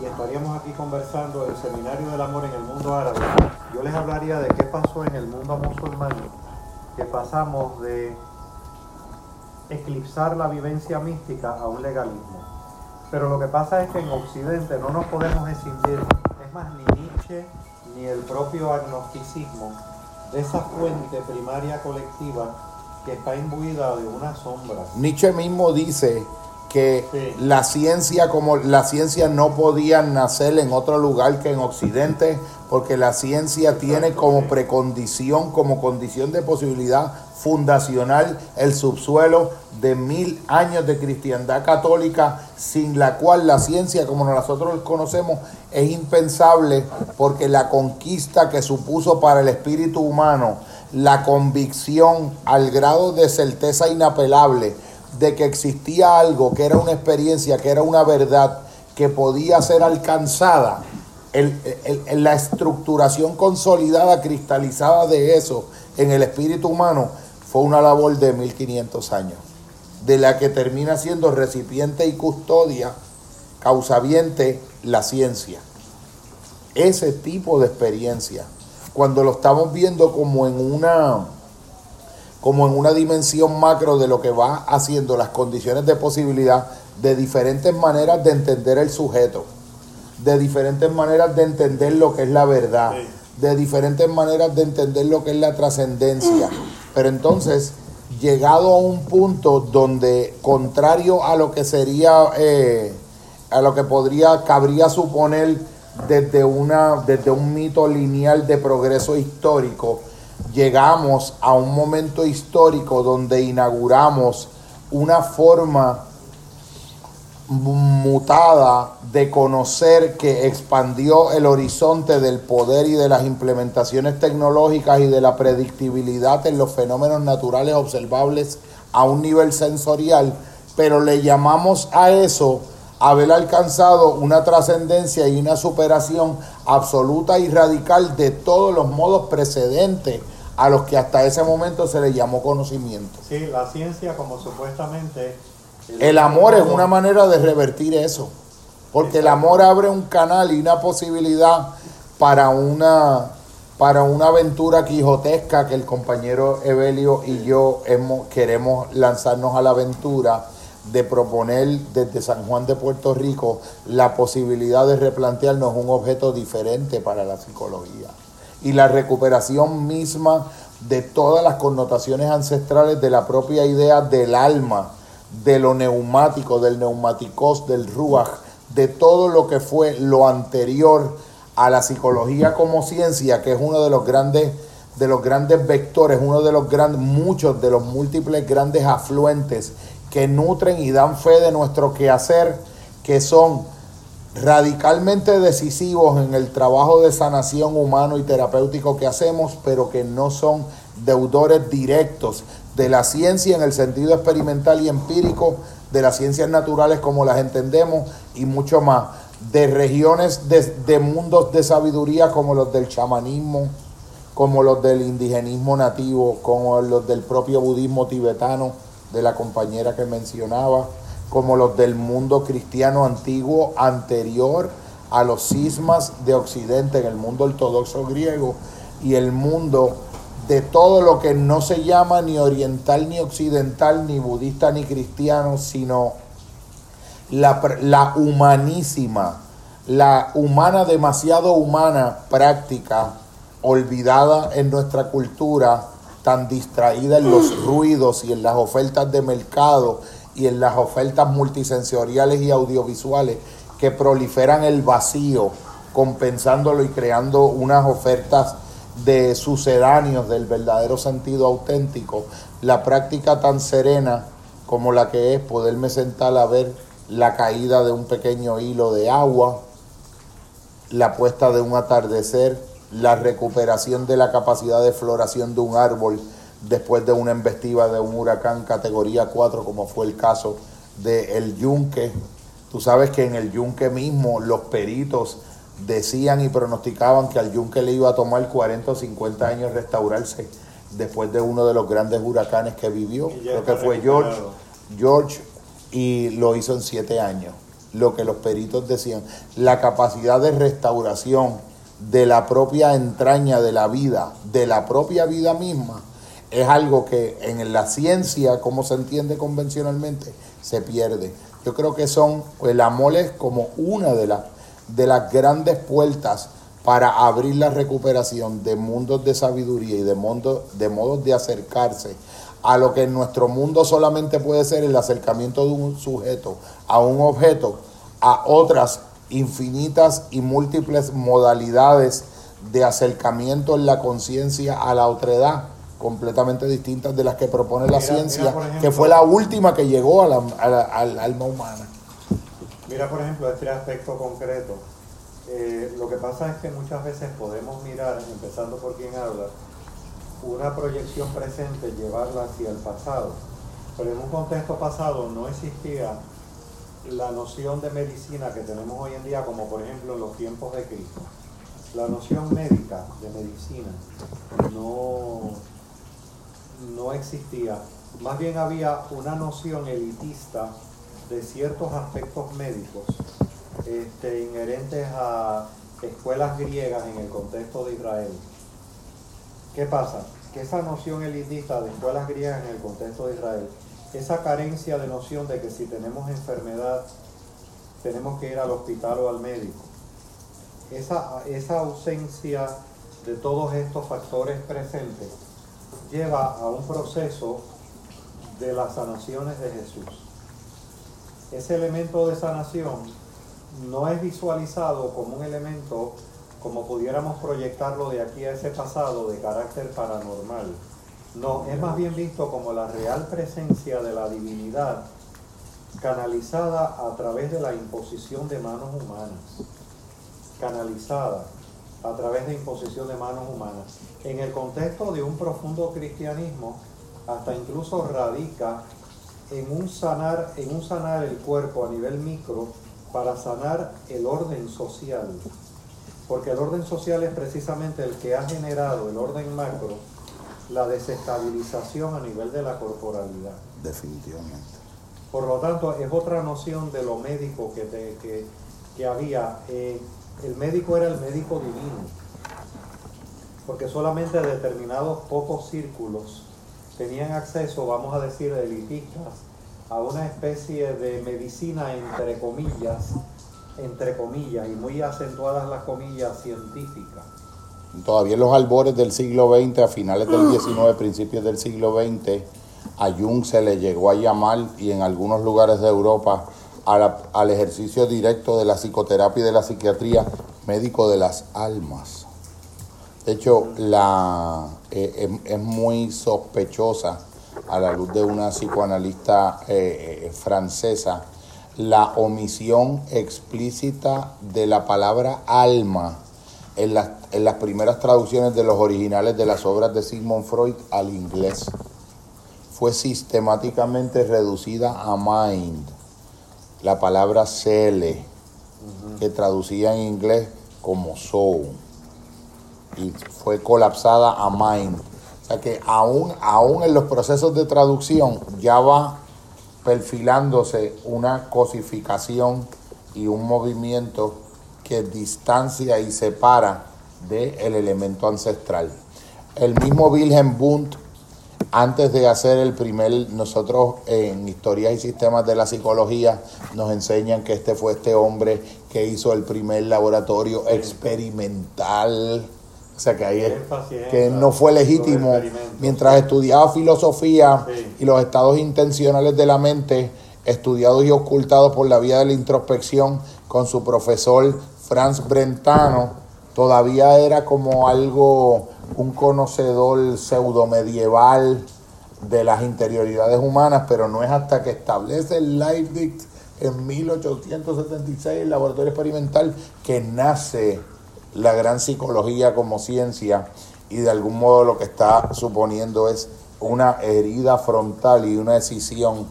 y estaríamos aquí conversando del seminario del amor en el mundo árabe, yo les hablaría de qué pasó en el mundo musulmán, que pasamos de eclipsar la vivencia mística a un legalismo. Pero lo que pasa es que en Occidente no nos podemos escindir, es más, ni Nietzsche ni el propio agnosticismo, de esa fuente primaria colectiva que está imbuida de una sombra. Nietzsche mismo dice que la ciencia como la ciencia no podía nacer en otro lugar que en Occidente porque la ciencia tiene como precondición como condición de posibilidad fundacional el subsuelo de mil años de cristiandad católica sin la cual la ciencia como nosotros conocemos es impensable porque la conquista que supuso para el espíritu humano la convicción al grado de certeza inapelable de que existía algo que era una experiencia, que era una verdad, que podía ser alcanzada, la estructuración consolidada, cristalizada de eso en el espíritu humano, fue una labor de 1500 años, de la que termina siendo recipiente y custodia, causaviente, la ciencia. Ese tipo de experiencia, cuando lo estamos viendo como en una como en una dimensión macro de lo que va haciendo las condiciones de posibilidad de diferentes maneras de entender el sujeto, de diferentes maneras de entender lo que es la verdad, de diferentes maneras de entender lo que es la trascendencia. Pero entonces, llegado a un punto donde, contrario a lo que sería, eh, a lo que podría, cabría suponer desde, una, desde un mito lineal de progreso histórico, llegamos a un momento histórico donde inauguramos una forma mutada de conocer que expandió el horizonte del poder y de las implementaciones tecnológicas y de la predictibilidad en los fenómenos naturales observables a un nivel sensorial, pero le llamamos a eso haber alcanzado una trascendencia y una superación absoluta y radical de todos los modos precedentes a los que hasta ese momento se le llamó conocimiento. Sí, la ciencia como supuestamente... El, amor es una manera de revertir eso, porque el amor abre un canal y una posibilidad para una, para una aventura quijotesca que el compañero Evelio y yo hemos, queremos lanzarnos a la aventura de proponer desde San Juan de Puerto Rico la posibilidad de replantearnos un objeto diferente para la psicología. Y la recuperación misma de todas las connotaciones ancestrales de la propia idea del alma, de lo neumático, del neumáticos, del ruach, de todo lo que fue lo anterior a la psicología como ciencia, que es uno de los grandes de los grandes vectores, uno de los grandes muchos de los múltiples grandes afluentes que nutren y dan fe de nuestro quehacer, que son radicalmente decisivos en el trabajo de sanación humano y terapéutico que hacemos, pero que no son deudores directos de la ciencia en el sentido experimental y empírico, de las ciencias naturales como las entendemos y mucho más, de regiones de, de mundos de sabiduría como los del chamanismo, como los del indigenismo nativo, como los del propio budismo tibetano, de la compañera que mencionaba, como los del mundo cristiano antiguo anterior a los cismas de Occidente, en el mundo ortodoxo griego y el mundo de todo lo que no se llama ni oriental ni occidental, ni budista ni cristiano, sino la, la humanísima, la humana, demasiado humana práctica olvidada en nuestra cultura, tan distraída en los ruidos y en las ofertas de mercado y en las ofertas multisensoriales y audiovisuales que proliferan el vacío, compensándolo y creando unas ofertas de sucedáneos del verdadero sentido auténtico, la práctica tan serena como la que es poderme sentar a ver la caída de un pequeño hilo de agua, la puesta de un atardecer, la recuperación de la capacidad de floración de un árbol después de una embestida de un huracán categoría 4, como fue el caso de el yunque. Tú sabes que en el yunque mismo los peritos decían y pronosticaban que al yunque le iba a tomar 40 o 50 años restaurarse después de uno de los grandes huracanes que vivió. Creo que fue George, George y lo hizo en siete años. Lo que los peritos decían, la capacidad de restauración de la propia entraña de la vida, de la propia vida misma, es algo que en la ciencia, como se entiende convencionalmente, se pierde. Yo creo que son, el amor es como una de las, de las grandes puertas para abrir la recuperación de mundos de sabiduría y de, mundo, de modos de acercarse a lo que en nuestro mundo solamente puede ser el acercamiento de un sujeto a un objeto, a otras infinitas y múltiples modalidades de acercamiento en la conciencia a la otredad completamente distintas de las que propone la ciencia, que fue la última que llegó a la, alma humana. Mira, por ejemplo, este aspecto concreto. Eh, lo que pasa es que muchas veces podemos mirar, empezando por quien habla, una proyección presente, llevarla hacia el pasado. Pero en un contexto pasado no existía la noción de medicina que tenemos hoy en día, como por ejemplo en los tiempos de Cristo. La noción médica de medicina no, no existía. Más bien había una noción elitista de ciertos aspectos médicos este, inherentes a escuelas griegas en el contexto de Israel. ¿Qué pasa? Que esa noción elitista de escuelas griegas en el contexto de Israel esa carencia de noción de que si tenemos enfermedad tenemos que ir al hospital o al médico, esa, esa ausencia de todos estos factores presentes lleva a un proceso de las sanaciones de Jesús. Ese elemento de sanación no es visualizado como un elemento como pudiéramos proyectarlo de aquí a ese pasado de carácter paranormal no, es más bien visto como la real presencia de la divinidad canalizada a través de la imposición de manos humanas. Canalizada a través de imposición de manos humanas. En el contexto de un profundo cristianismo, hasta incluso radica en un sanar, en un sanar el cuerpo a nivel micro para sanar el orden social. Porque el orden social es precisamente el que ha generado el orden macro la desestabilización a nivel de la corporalidad. Definitivamente. Por lo tanto, es otra noción de lo médico que, que, había. Eh, el médico era el médico divino, porque solamente determinados pocos círculos tenían acceso, vamos a decir, elitistas, a una especie de medicina entre comillas, entre comillas, y muy acentuadas las comillas científicas todavía en los albores del siglo XX, a finales del XIX, principios del siglo XX, a Jung se le llegó a llamar, y en algunos lugares de Europa, al ejercicio directo de la psicoterapia y de la psiquiatría, médico de las almas. De hecho, la, eh, es, muy sospechosa, a la luz de una psicoanalista eh, eh, francesa, la omisión explícita de la palabra alma en las, en las primeras traducciones de los originales de las obras de Sigmund Freud al inglés. fue sistemáticamente reducida a mind. La palabra cele, que traducía en inglés como soul, y fue colapsada a mind. O sea que aún, aún en los procesos de traducción ya va perfilándose una cosificación y un movimiento que distancia y separa del elemento ancestral. El mismo Wilhelm Wundt, antes de hacer el primer, nosotros en Historias y Sistemas de la Psicología nos enseñan que este fue este hombre que hizo el primer laboratorio experimental. O sea que ahí que no fue legítimo. Mientras estudiaba filosofía y los estados intencionales de la mente, estudiados y ocultados por la vía de la introspección con su profesor Franz Brentano, todavía era como algo, un conocedor pseudo medieval de las interioridades humanas, pero no es hasta que establece el Leibniz en 1876, el laboratorio experimental, que nace la gran psicología como ciencia y de algún modo lo que está suponiendo es una herida frontal y una decisión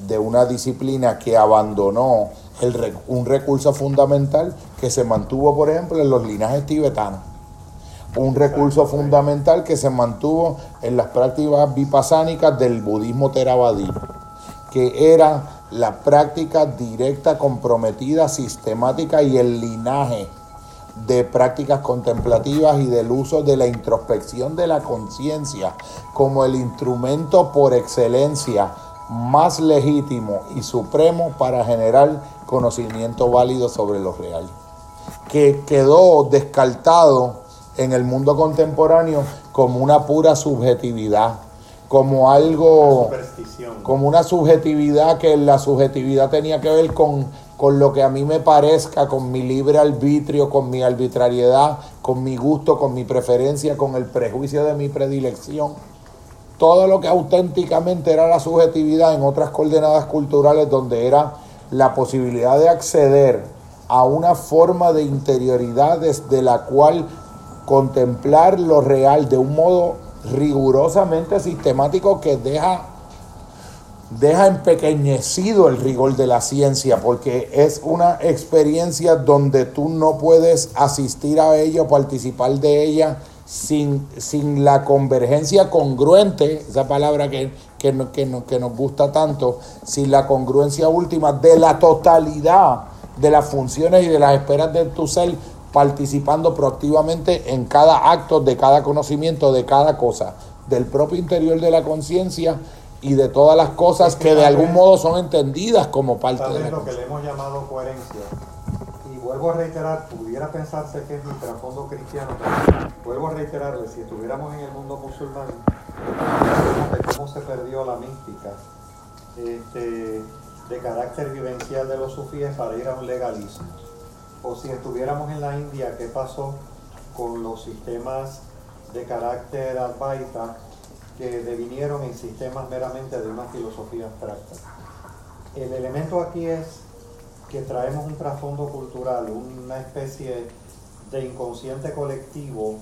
de una disciplina que abandonó el, un recurso fundamental que se mantuvo, por ejemplo, en los linajes tibetanos. Un recurso fundamental que se mantuvo en las prácticas vipasánicas del budismo Theravada, que era la práctica directa, comprometida, sistemática y el linaje de prácticas contemplativas y del uso de la introspección de la conciencia como el instrumento por excelencia más legítimo y supremo para generar conocimiento válido sobre lo real, que quedó descartado en el mundo contemporáneo como una pura subjetividad, como algo, como una subjetividad que la subjetividad tenía que ver con, con lo que a mí me parezca, con mi libre arbitrio, con mi arbitrariedad, con mi gusto, con mi preferencia, con el prejuicio de mi predilección. Todo lo que auténticamente era la subjetividad en otras coordenadas culturales donde era la posibilidad de acceder a una forma de interioridad desde la cual contemplar lo real de un modo rigurosamente sistemático que deja, deja empequeñecido el rigor de la ciencia, porque es una experiencia donde tú no puedes asistir a ella o participar de ella sin, sin la convergencia congruente, esa palabra que, que, nos gusta tanto, sin la congruencia última de la totalidad de las funciones y de las esperas de tu ser, participando proactivamente en cada acto, de cada conocimiento, de cada cosa, del propio interior de la conciencia y de todas las cosas que, de algún modo son entendidas como parte de lo que le hemos llamado coherencia vuelvo a reiterar, pudiera pensarse que es mi trasfondo cristiano, pero vuelvo a reiterarle, si estuviéramos en el mundo musulmán, de cómo se perdió la mística este, de carácter vivencial de los sufíes para ir a un legalismo. O si estuviéramos en la India, ¿qué pasó con los sistemas de carácter advaita que devinieron en sistemas meramente de una filosofía abstracta? El elemento aquí es que traemos un trasfondo cultural, una especie de inconsciente colectivo,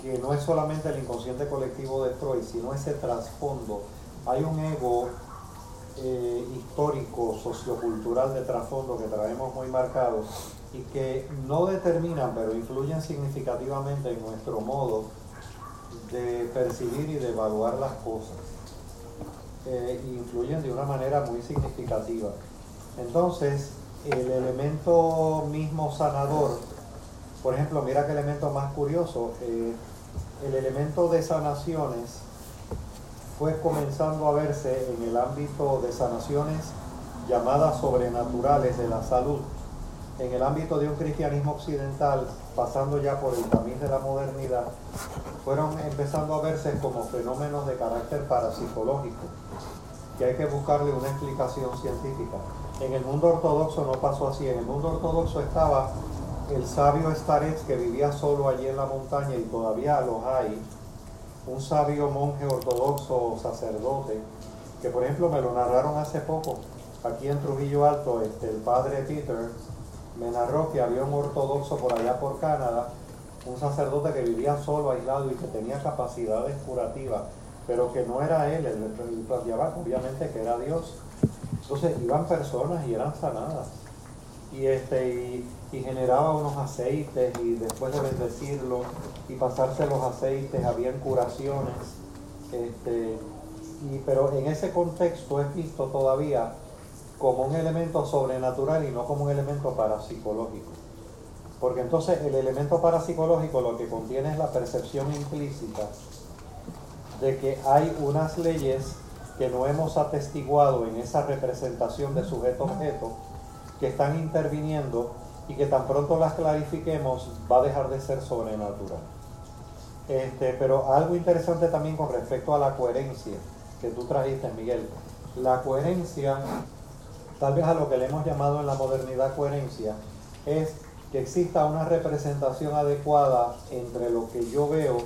que no es solamente el inconsciente colectivo de Freud, sino ese trasfondo. Hay un ego eh, histórico, sociocultural de trasfondo que traemos muy marcado y que no determinan, pero influyen significativamente en nuestro modo de percibir y de evaluar las cosas. Eh, influyen de una manera muy significativa. Entonces, el elemento mismo sanador, por ejemplo, mira qué elemento más curioso, eh, el elemento de sanaciones fue comenzando a verse en el ámbito de sanaciones llamadas sobrenaturales de la salud, en el ámbito de un cristianismo occidental, pasando ya por el camino de la modernidad, fueron empezando a verse como fenómenos de carácter parapsicológico, que hay que buscarle una explicación científica. En el mundo ortodoxo no pasó así. En el mundo ortodoxo estaba el sabio Starets que vivía solo allí en la montaña y todavía los hay. Un sabio monje ortodoxo sacerdote que por ejemplo me lo narraron hace poco aquí en Trujillo Alto, este, el padre Peter me narró que había un ortodoxo por allá por Canadá, un sacerdote que vivía solo, aislado y que tenía capacidades curativas pero que no era él el, el plan de abajo, obviamente que era Dios. Entonces iban personas y eran sanadas. Y, este, y, generaba unos aceites y después de bendecirlos y pasarse los aceites habían curaciones. Este, y, pero en ese contexto es visto todavía como un elemento sobrenatural y no como un elemento parapsicológico. Porque entonces el elemento parapsicológico lo que contiene es la percepción implícita de que hay unas leyes que no hemos atestiguado en esa representación de sujeto-objeto que están interviniendo y que tan pronto las clarifiquemos va a dejar de ser sobrenatural. Este, pero algo interesante también con respecto a la coherencia que tú trajiste, Miguel. La coherencia, tal vez a lo que le hemos llamado en la modernidad coherencia, es que exista una representación adecuada entre lo que yo veo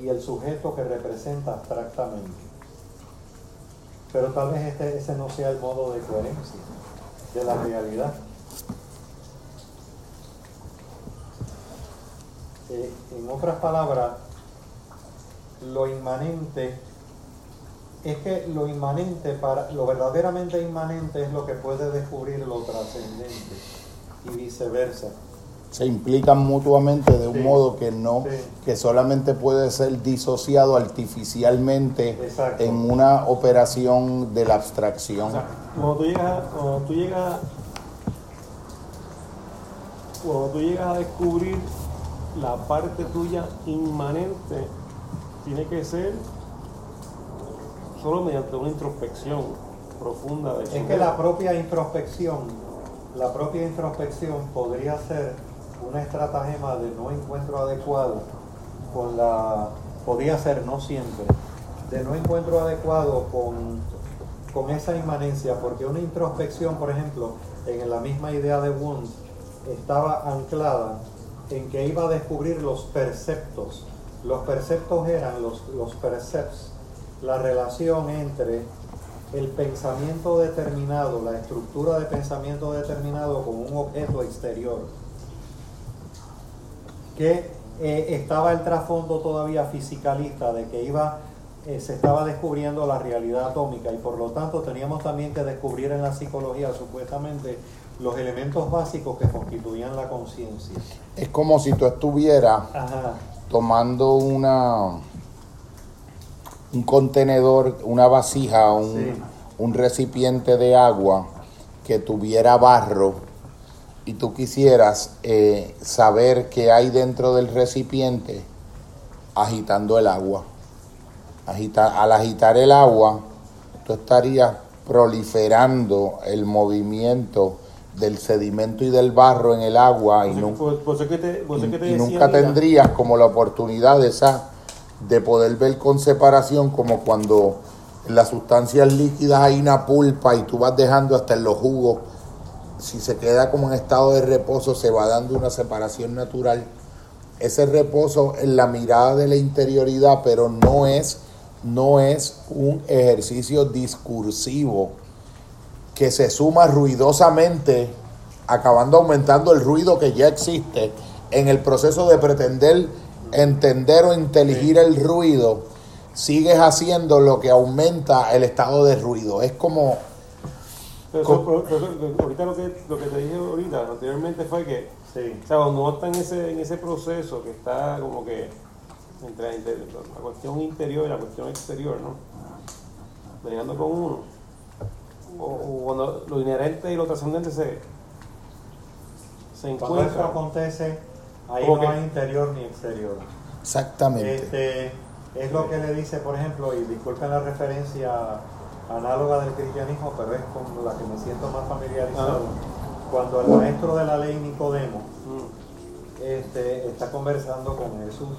y el sujeto que representa abstractamente. Pero tal vez este, ese no sea el modo de coherencia de la realidad. Eh, en otras palabras, lo inmanente es que lo inmanente para lo verdaderamente inmanente es lo que puede descubrir lo trascendente y viceversa. Se implican mutuamente de un Sí, modo que no, sí. que solamente puede ser disociado artificialmente Exacto. en una operación de la abstracción. O sea, cuando tú llegas, a- cuando tú llegas, cuando tú llegas a descubrir la parte tuya inmanente, tiene que ser solo mediante una introspección profunda de Es que la propia introspección, la propia introspección podría ser una estratagema de no encuentro adecuado con la, podría ser no siempre, de no encuentro adecuado con, con esa inmanencia, porque una introspección, por ejemplo, en la misma idea de Wundt, estaba anclada en que iba a descubrir los perceptos. Los perceptos eran los, los percepts, la relación entre el pensamiento determinado, la estructura de pensamiento determinado con un objeto exterior, que eh, estaba el trasfondo todavía fisicalista de que iba, eh, se estaba descubriendo la realidad atómica y por lo tanto teníamos también que descubrir en la psicología supuestamente los elementos básicos que constituían la conciencia. Es como si tú estuvieras Ajá, tomando una un contenedor, una vasija, un, Sí. un recipiente de agua que tuviera barro y tú quisieras eh, saber qué hay dentro del recipiente agitando el agua. Agita- al agitar el agua, tú estarías proliferando el movimiento del sedimento y del barro en el agua y nunca que te, que te y tendrías como la oportunidad de esa de poder ver con separación como cuando en las sustancias líquidas hay una pulpa y tú vas dejando hasta en los jugos si se queda como en estado de reposo se va dando una separación natural ese reposo en la mirada de la interioridad pero no es no es un ejercicio discursivo que se suma ruidosamente, acabando aumentando el ruido que ya existe en el proceso de pretender entender o inteligir el ruido, sigues haciendo lo que aumenta el estado de ruido. Es como, pero eso- pero- pero ahorita lo que, lo que te dije ahorita, anteriormente fue que sí, O sea, cuando uno está en ese, en ese proceso que está como que entre la, inter- la cuestión interior y la cuestión exterior, ¿no? Peleando con uno. O, o cuando lo inherente y lo trascendente se, se cuando eso encuentran. acontece, ahí no que- hay interior ni exterior. exactamente, Este, es lo que le dice, por ejemplo, y disculpen la referencia análoga del cristianismo, pero es con la que me siento más familiarizado. Cuando el maestro de la ley Nicodemo Mm, este, está conversando con Jesús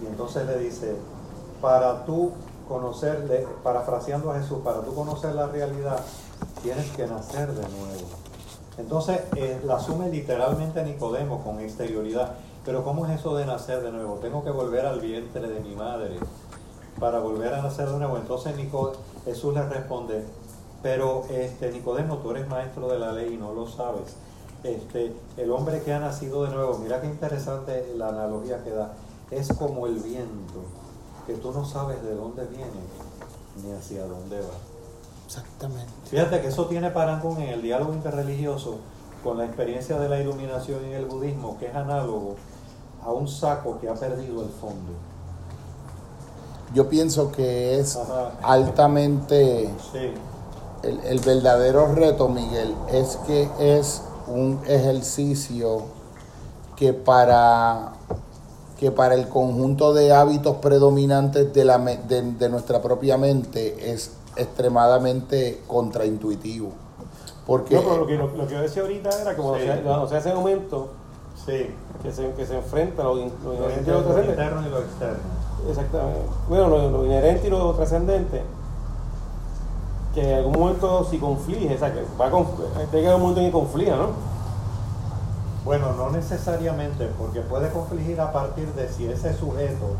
y entonces le dice, para tú conocer, parafraseando a Jesús, para tú conocer la realidad, tienes que nacer de nuevo. Entonces eh, la asume literalmente Nicodemo con exterioridad. Pero ¿cómo es eso de nacer de nuevo? Tengo que volver al vientre de mi madre para volver a nacer de nuevo. Entonces Nico- Jesús le responde, pero este, Nicodemo, tú eres maestro de la ley y no lo sabes. Este, el hombre que ha nacido de nuevo, mira qué interesante la analogía que da, es como el viento. que tú no sabes de dónde viene ni hacia dónde va. Exactamente. Fíjate que eso tiene parangón en el diálogo interreligioso con la experiencia de la iluminación en el budismo, que es análogo a un saco que ha perdido el fondo. Yo pienso que es Ajá. altamente Sí, el, el verdadero reto, Miguel, es que es un ejercicio que para que para el conjunto de hábitos predominantes de, la, me- de, de nuestra propia mente es extremadamente contraintuitivo. Porque No, pero lo que, lo, lo que yo decía ahorita era como, Sí. o, sea, o sea, ese momento sí. que se, que se enfrenta lo, in- lo Lo inherente y lo lo trascendente. interno y lo externo. Exactamente. Bueno, lo, lo inherente y lo trascendente, que en algún momento si conflige, o sea, que va a tiene que haber un momento en que conflija, ¿no? Bueno, no necesariamente, porque puede confligir a partir de si ese sujeto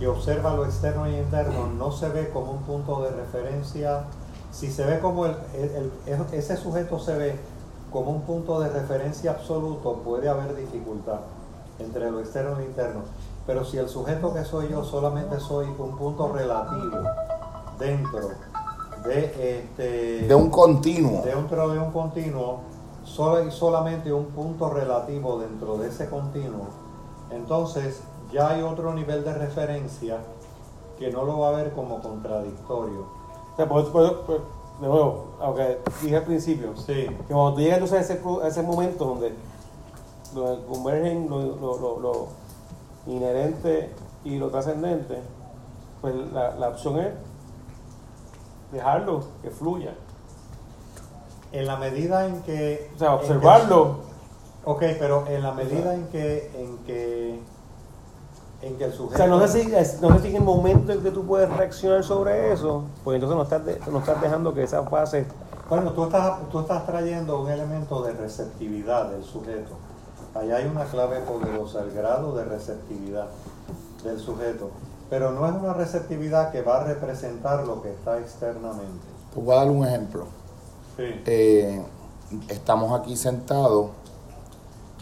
que observa lo externo y interno no se ve como un punto de referencia, si se ve como el, el- el- ese sujeto se ve como un punto de referencia absoluto, puede haber dificultad entre lo externo y lo interno. Pero si el sujeto que soy yo solamente soy un punto relativo dentro de este de un continuo. dentro de un continuo, solo y solamente un punto relativo dentro de ese continuo, entonces ya hay otro nivel de referencia que no lo va a ver como contradictorio. O sea, por, por- por- de nuevo, aunque dije al principio, Sí, que cuando tú llegas entonces a ese, a ese momento donde, donde convergen lo, lo- lo- lo inherente y lo trascendente, pues la, la opción es dejarlo que fluya. en la medida en que... O sea, en que- observarlo. ok, pero en la medida en que, en que, en que el O sujeto... sea, no sé, si, es- no sé si en el momento en que tú puedes reaccionar sobre eso, pues entonces no estás, de- no estás dejando que esa fase... Bueno, tú estás, tú estás trayendo un elemento de receptividad del sujeto. Allá hay una clave poderosa, el grado de receptividad del sujeto. Pero no es una receptividad que va a representar lo que está externamente. Te voy a dar un ejemplo. Sí. Eh, estamos aquí sentados,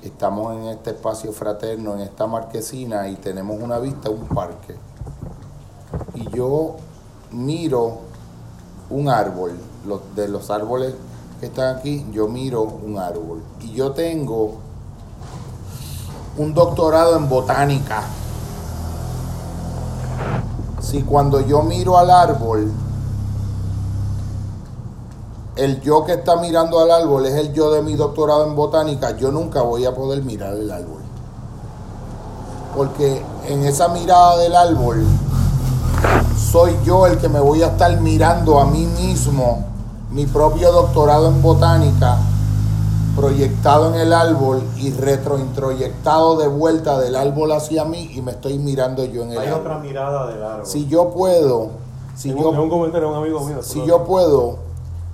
estamos en este espacio fraterno, en esta marquesina y tenemos una vista un parque. Y yo miro un árbol, los, de los árboles que están aquí, yo miro un árbol. Y yo tengo un doctorado en botánica. Si cuando yo miro al árbol, el yo que está mirando al árbol es el yo de mi doctorado en botánica, yo nunca voy a poder mirar el árbol. Porque en esa mirada del árbol soy yo el que me voy a estar mirando a mí mismo, mi propio doctorado en botánica, proyectado en el árbol y retrointroyectado de vuelta del árbol hacia mí y me estoy mirando yo en el Hay árbol. otra mirada del árbol. Si yo puedo, si yo un, un comentario un amigo mío. si yo puedo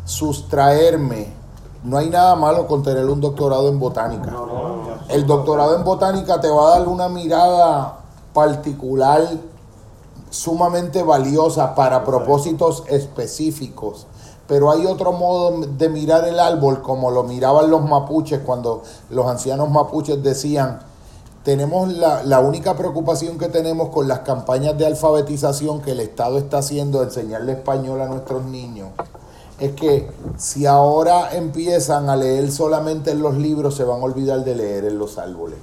sustraerme, no hay nada malo con tener un doctorado en botánica. El doctorado en botánica te va a dar una mirada particular, sumamente valiosa para propósitos específicos. Pero hay otro modo de mirar el árbol como lo miraban los mapuches cuando los ancianos mapuches decían, tenemos la, la única preocupación que tenemos con las campañas de alfabetización que el Estado está haciendo de enseñarle español a nuestros niños es que si ahora empiezan a leer solamente en los libros, se van a olvidar de leer en los árboles.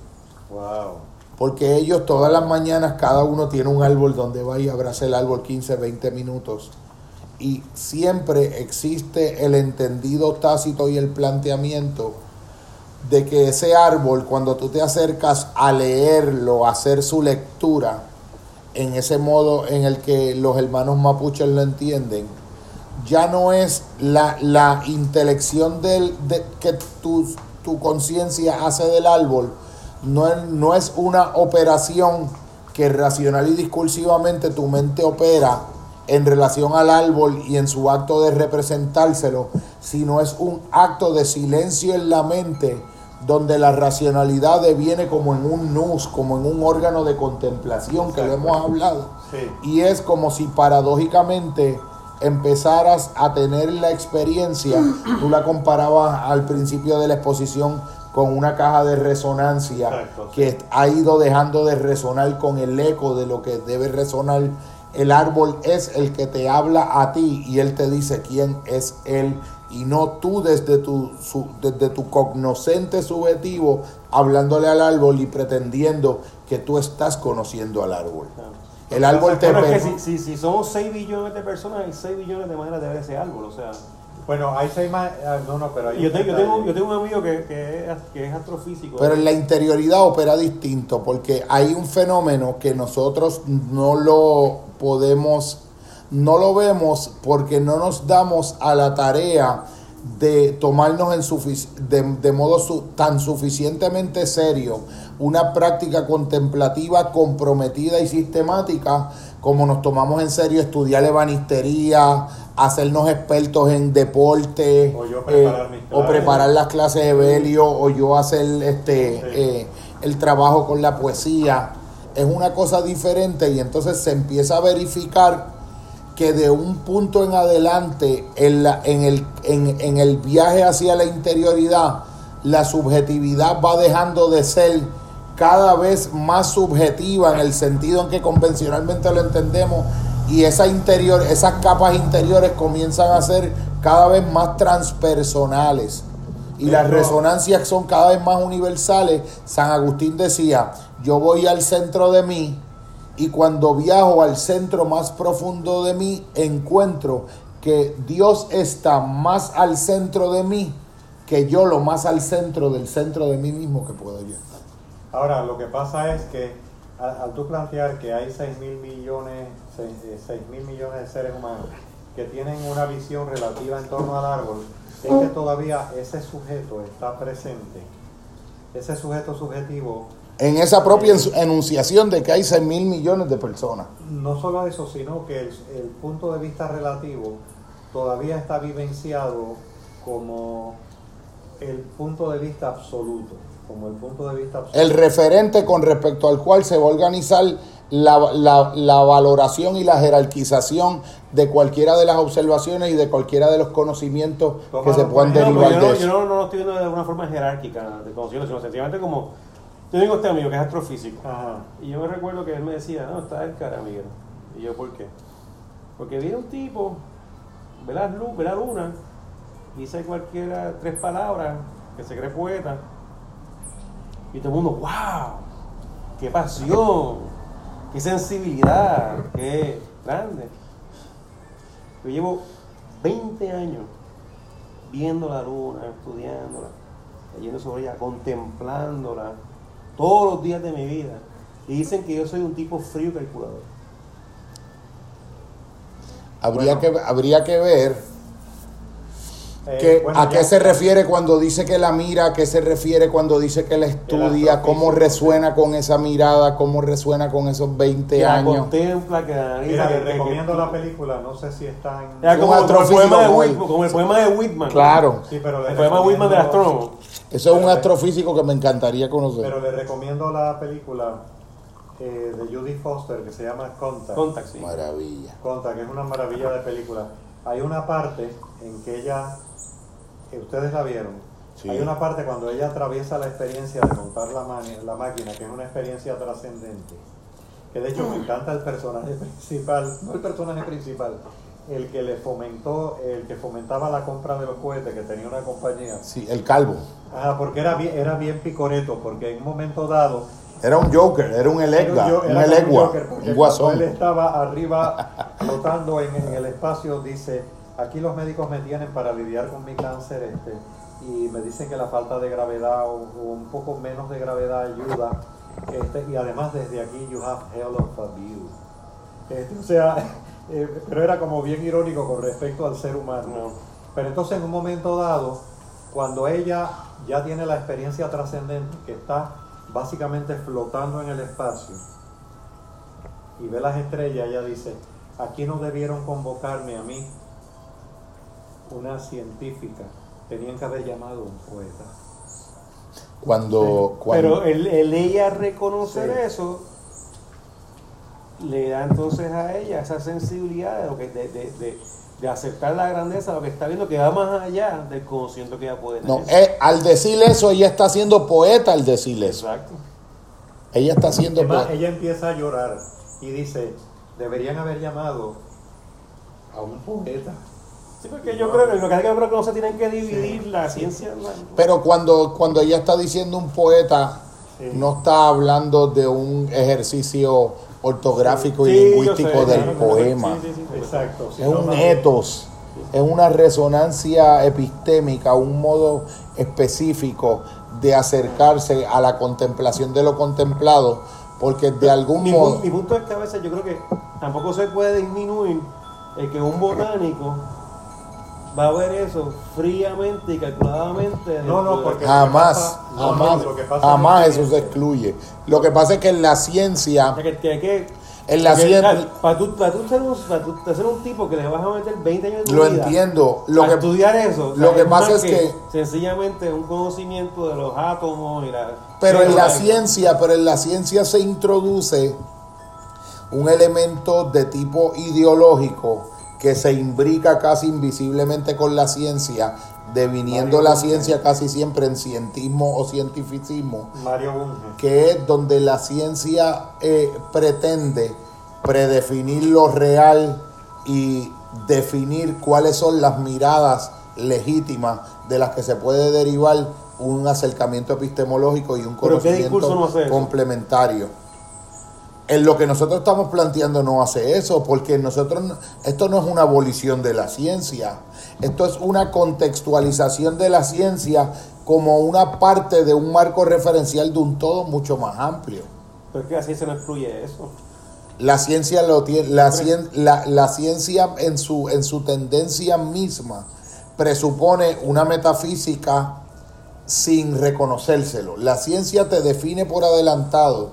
Wow. Porque ellos todas las mañanas, cada uno tiene un árbol donde va y abraza el árbol 15, 20 minutos. Y siempre existe el entendido tácito y el planteamiento de que ese árbol, cuando tú te acercas a leerlo, a hacer su lectura, en ese modo en el que los hermanos mapuches lo entienden, ya no es la, la intelección del, de, que tu, tu conciencia hace del árbol, no es, no es una operación que racional y discursivamente tu mente opera en relación al árbol y en su acto de representárselo, sino es un acto de silencio en la mente donde la racionalidad deviene como en un nus, como en un órgano de contemplación, que lo hemos hablado. Sí. Y es como si paradójicamente empezaras a tener la experiencia, tú la comparabas al principio de la exposición con una caja de resonancia Exacto, sí. que ha ido dejando de resonar con el eco de lo que debe resonar. El árbol es el que te habla a ti y él te dice quién es él y no tú desde tu, su- desde tu cognoscente subjetivo hablándole al árbol y pretendiendo que tú estás conociendo al árbol. El árbol te Bueno, es que si, si, si somos 6 billones de personas, hay 6 billones de maneras de ver ese árbol. O sea, Bueno, hay seis más. ah, no, no, pero hay yo, te- yo tengo, yo tengo un amigo que, que, es, que es astrofísico. Pero en la interioridad opera distinto porque hay un fenómeno que nosotros no lo podemos, no lo vemos porque no nos damos a la tarea de tomarnos en de, de modo su- tan suficientemente serio una práctica contemplativa comprometida y sistemática como nos tomamos en serio estudiar ebanistería, hacernos expertos en deporte, O yo preparar mis o preparar las clases de Belio o yo hacer este Sí. eh, el trabajo con la poesía. Es una cosa diferente y entonces se empieza a verificar que de un punto en adelante en, la- en, el, en, en el viaje hacia la interioridad la subjetividad va dejando de ser cada vez más subjetiva en el sentido en que convencionalmente lo entendemos y esa interior, esas capas interiores comienzan a ser cada vez más transpersonales y las resonancias son cada vez más universales. San Agustín decía, yo voy al centro de mí y cuando viajo al centro más profundo de mí encuentro que Dios está más al centro de mí que yo lo más al centro del centro de mí mismo que puedo yo estar. Ahora, lo que pasa es que al, al tú plantear que hay 6 mil millones, 6 mil millones de seres humanos que tienen una visión relativa en torno al árbol, es que todavía ese sujeto está presente. Ese sujeto subjetivo, En esa propia ensu- enunciación de que hay 6 mil millones de personas. no solo eso, sino que el, el punto de vista relativo todavía está vivenciado como el punto de vista absoluto, como el punto de vista absoluto. El referente con respecto al cual se va a organizar la, la- la valoración y la jerarquización de cualquiera de las observaciones y de cualquiera de los conocimientos que se puedan No, derivar yo, de no, yo eso. no, no lo estoy viendo de una forma jerárquica de conocimiento, sino sencillamente como. Yo tengo este amigo que es astrofísico. Ajá. Y yo me recuerdo que él me decía, no, está el cara, Miguel. Y yo, ¿por qué? Porque viene un tipo, ve la luz, ve la luna, dice cualquiera, tres palabras, que se cree poeta. Y todo el mundo, wow, qué pasión, qué sensibilidad, qué grande. Yo llevo 20 años viendo la luna, estudiándola, leyendo sobre ella, contemplándola todos los días de mi vida. Y dicen que yo soy un tipo frío y calculador. Habría, Bueno. que, habría que ver Eh, que, bueno, a ya- qué se refiere cuando dice que la mira, a qué se refiere cuando dice que la estudia, cómo resuena con esa mirada, cómo resuena con esos 20 Que la años. contempla, que la analiza. Mira, que- recomiendo que- la película, no sé si está en... Era como, como el poema de Whitman, como el poema de Whitman. Claro, Sí, pero El poema de Whitman del astrónomo. eso es un astrofísico que me encantaría conocer. Pero le recomiendo la película eh, de Judy Foster que se llama Contact. Contact, sí. Maravilla. Contact, que es una maravilla de película. Hay una parte en que ella, que ustedes la vieron, Sí. hay una parte cuando ella atraviesa la experiencia de montar la, la máquina, que es una experiencia trascendente. Que de hecho me encanta el personaje principal, no el personaje principal, el que le fomentó, el que fomentaba la compra de los cohetes, que tenía una compañía. Sí, el calvo. Ajá, porque era bien, era bien picoreto, porque en un momento dado Era un Joker, era un elegua, un elegua, un cuando guasón. Él estaba arriba flotando en, en el espacio, dice, aquí los médicos me tienen para lidiar con mi cáncer este, y me dicen que la falta de gravedad o, o un poco menos de gravedad ayuda. Este, y además desde aquí you have hell of a view. Este, o sea, eh, pero era como bien irónico con respecto al ser humano. No. Pero entonces en un momento dado, cuando ella ya tiene la experiencia trascendente, que está básicamente flotando en el espacio, y ve las estrellas, ella dice, aquí no debieron convocarme a mí, una científica, tenían que haber llamado a un poeta. Cuando, cuando Pero el, el ella reconocer Sí. eso le da entonces a ella esa sensibilidad de, lo que, de, de, de, de aceptar la grandeza, lo que está viendo que va más allá del conocimiento que ella puede No, tener. eh, al decir eso, ella está siendo poeta al decir eso. Exacto. Ella está siendo Es más, poeta. ella empieza a llorar y dice, deberían haber llamado a un poeta. Sí, porque yo creo que lo que hay que creo que no se tienen que dividir Sí, la sí. ciencia. la- Pero cuando, cuando ella está diciendo un poeta, Sí. no está hablando de un ejercicio ortográfico y lingüístico sé, del claro, poema. sí, sí, sí, sí. Exacto. Es un etos, es una resonancia epistémica, un modo específico de acercarse a la contemplación de lo contemplado, porque de algún mi, modo... mi punto es que a veces yo creo que tampoco se puede disminuir el que un botánico va a ver eso fríamente y calculadamente. No, no, dentro de- porque- Jamás, No, no, jamás, pasa jamás es eso se excluye. Lo que pasa es que en la ciencia, O sea, que, que, que- en la ciencia, para tú, para tú ser un, para tú ser un tipo que le vas a meter 20 años de lo vida entiendo. Lo a que, estudiar eso. o lo que más pasa es que- Sencillamente un conocimiento de los átomos y la. Pero en la ciencia, pero en la ciencia se introduce un elemento de tipo ideológico que se imbrica casi invisiblemente con la ciencia, deviniendo Mario la ciencia casi siempre en cientismo o cientificismo, Mario que es donde la ciencia eh, pretende predefinir lo real y definir cuáles son las miradas legítimas de las que se puede derivar un acercamiento epistemológico y un ¿Pero qué discurso conocimiento no complementario. En lo que nosotros estamos planteando no hace eso, porque nosotros no- esto no es una abolición de la ciencia, esto es una contextualización de la ciencia como una parte de un marco referencial de un todo mucho más amplio. Pero es que la ciencia no excluye eso. La ciencia lo tiene, la, cien- la, la ciencia en su, en su tendencia misma presupone una metafísica sin reconocérselo. La ciencia te define por adelantado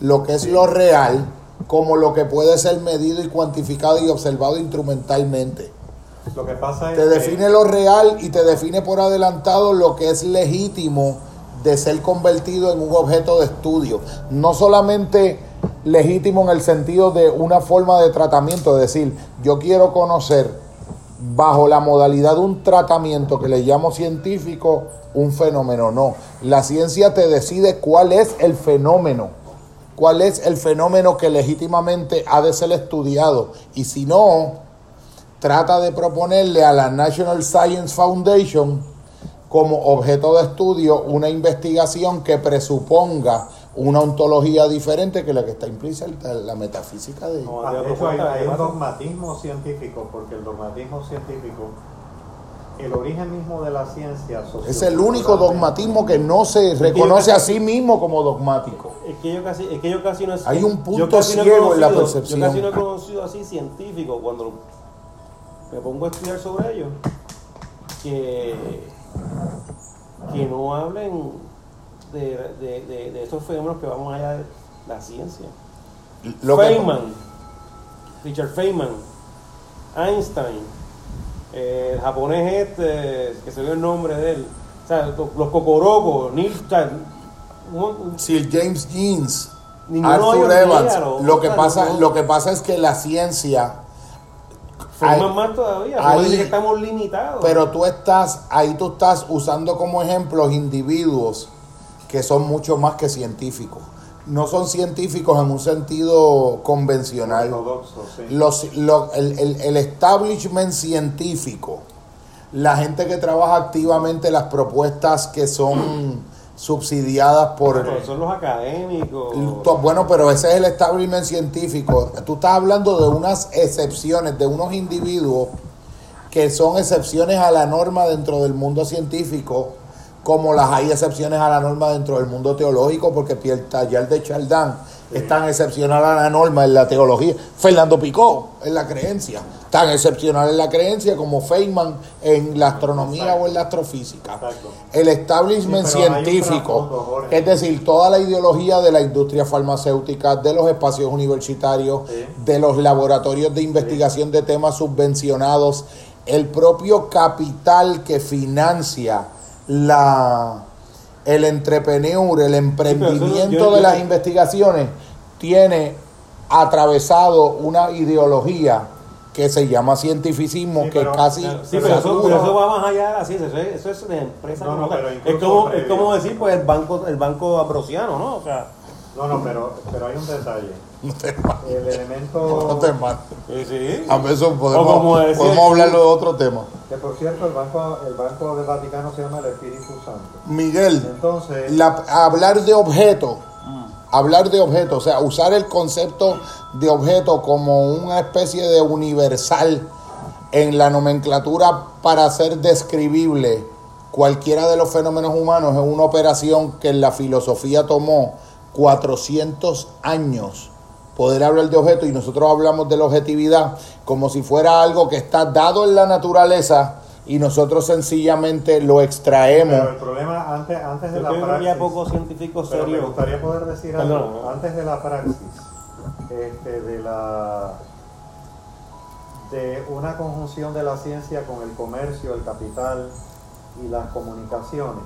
lo que es lo real como lo que puede ser medido y cuantificado y observado instrumentalmente. Lo que pasa es Te que- define lo real y te define por adelantado lo que es legítimo de ser convertido en un objeto de estudio. No solamente legítimo en el sentido de una forma de tratamiento, es decir, yo quiero conocer bajo la modalidad de un tratamiento que le llamo científico un fenómeno. No, la ciencia te decide cuál es el fenómeno, cuál es el fenómeno que legítimamente ha de ser estudiado. Y si no, trata de proponerle a la National Science Foundation como objeto de estudio una investigación que presuponga una ontología diferente que la que está implícita en la metafísica de No, Ah, de de hecho, hay, hay dogmatismo científico, porque el dogmatismo científico, el origen mismo de la ciencia es el único dogmatismo que no se reconoce a sí mismo como dogmático. Es que yo casi, es que yo casi no es- Hay un punto no ciego en la percepción. Yo casi no he conocido así científico cuando me pongo a estudiar sobre ello que, que no hablen de, de, de, de estos fenómenos que vamos allá de la ciencia. Lo que- Feynman, Richard Feynman, Einstein, eh, el japonés este, que se ve el nombre de él, o sea, los, cocorocos, Neil, o sea, un- un- Sir James Jeans, Arthur Evans, niega, lo que o sea, pasa, no- lo que pasa es que la ciencia Ahí- más todavía, ahí- que estamos limitados. Pero tú estás, ahí tú estás usando como ejemplos individuos que son mucho más que científicos. No son científicos en un sentido convencional. ortodoxo, sí. Los, lo- el, el- el establishment científico, la gente que trabaja activamente las propuestas que son subsidiadas por... Pero son los académicos. Bueno, pero ese es el establishment científico. Tú estás hablando de unas excepciones, de unos individuos que son excepciones a la norma dentro del mundo científico, como las hay excepciones a la norma dentro del mundo teológico, porque Pierre Tallar de Chaldán es tan excepcional a la norma en la teología. Fernando Picó en la creencia, tan excepcional en la creencia como Feynman en la astronomía Exacto. o en la astrofísica. Exacto. El establishment Sí, científico, es decir, toda la ideología de la industria farmacéutica, de los espacios universitarios, Sí. de los laboratorios de investigación de temas subvencionados, el propio capital que financia la el entrepreneur, el emprendimiento yo- yo- de las investigaciones, tiene atravesado una ideología que se llama cientificismo, Sí, que pero- casi Sí, pero eso, satura. pero eso va más allá de la ciencia, eso es, eso es de empresa. No, no, es, como, es como decir, pues, el banco, el banco ambrosiano, ¿no? O sea, No, no, pero, pero hay un detalle. No te mates, El elemento. no te mates. sí, sí. A veces podemos, decía podemos hablarlo de otro tema. Que por cierto, el banco, el banco del Vaticano se llama el Espíritu Santo. Miguel, Entonces, la- hablar de objeto, hablar de objeto, o sea, usar el concepto de objeto como una especie de universal en la nomenclatura para ser describible cualquiera de los fenómenos humanos es una operación que la filosofía tomó 400 años poder hablar de objeto y nosotros hablamos de la objetividad como si fuera algo que está dado en la naturaleza y nosotros sencillamente lo extraemos. pero el problema antes, antes de Yo la creo que había praxis. pocos científicos Pero me gustaría poder decir algo. ¿no? Antes de la praxis, este, de la de una conjunción de la ciencia con el comercio, el capital y las comunicaciones,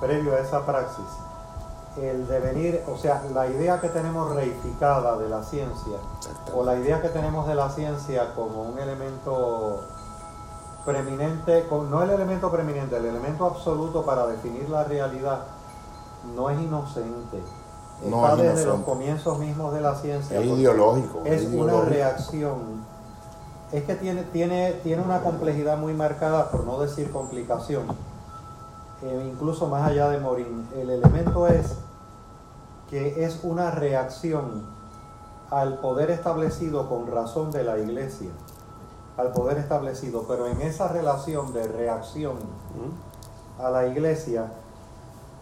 previo a esa praxis, el devenir, o sea, la idea que tenemos reificada de la ciencia, o la idea que tenemos de la ciencia como un elemento preeminente, no el elemento preeminente, el elemento absoluto para definir la realidad, no es inocente. No Está es desde los comienzos mismos de la ciencia. Es ideológico. Es es una reacción. Es que tiene, tiene, tiene una complejidad muy marcada, por no decir complicación. Eh, incluso más allá de Morín. El elemento es que es una reacción al poder establecido con razón de la iglesia. Al poder establecido. Pero en esa relación de reacción a la iglesia,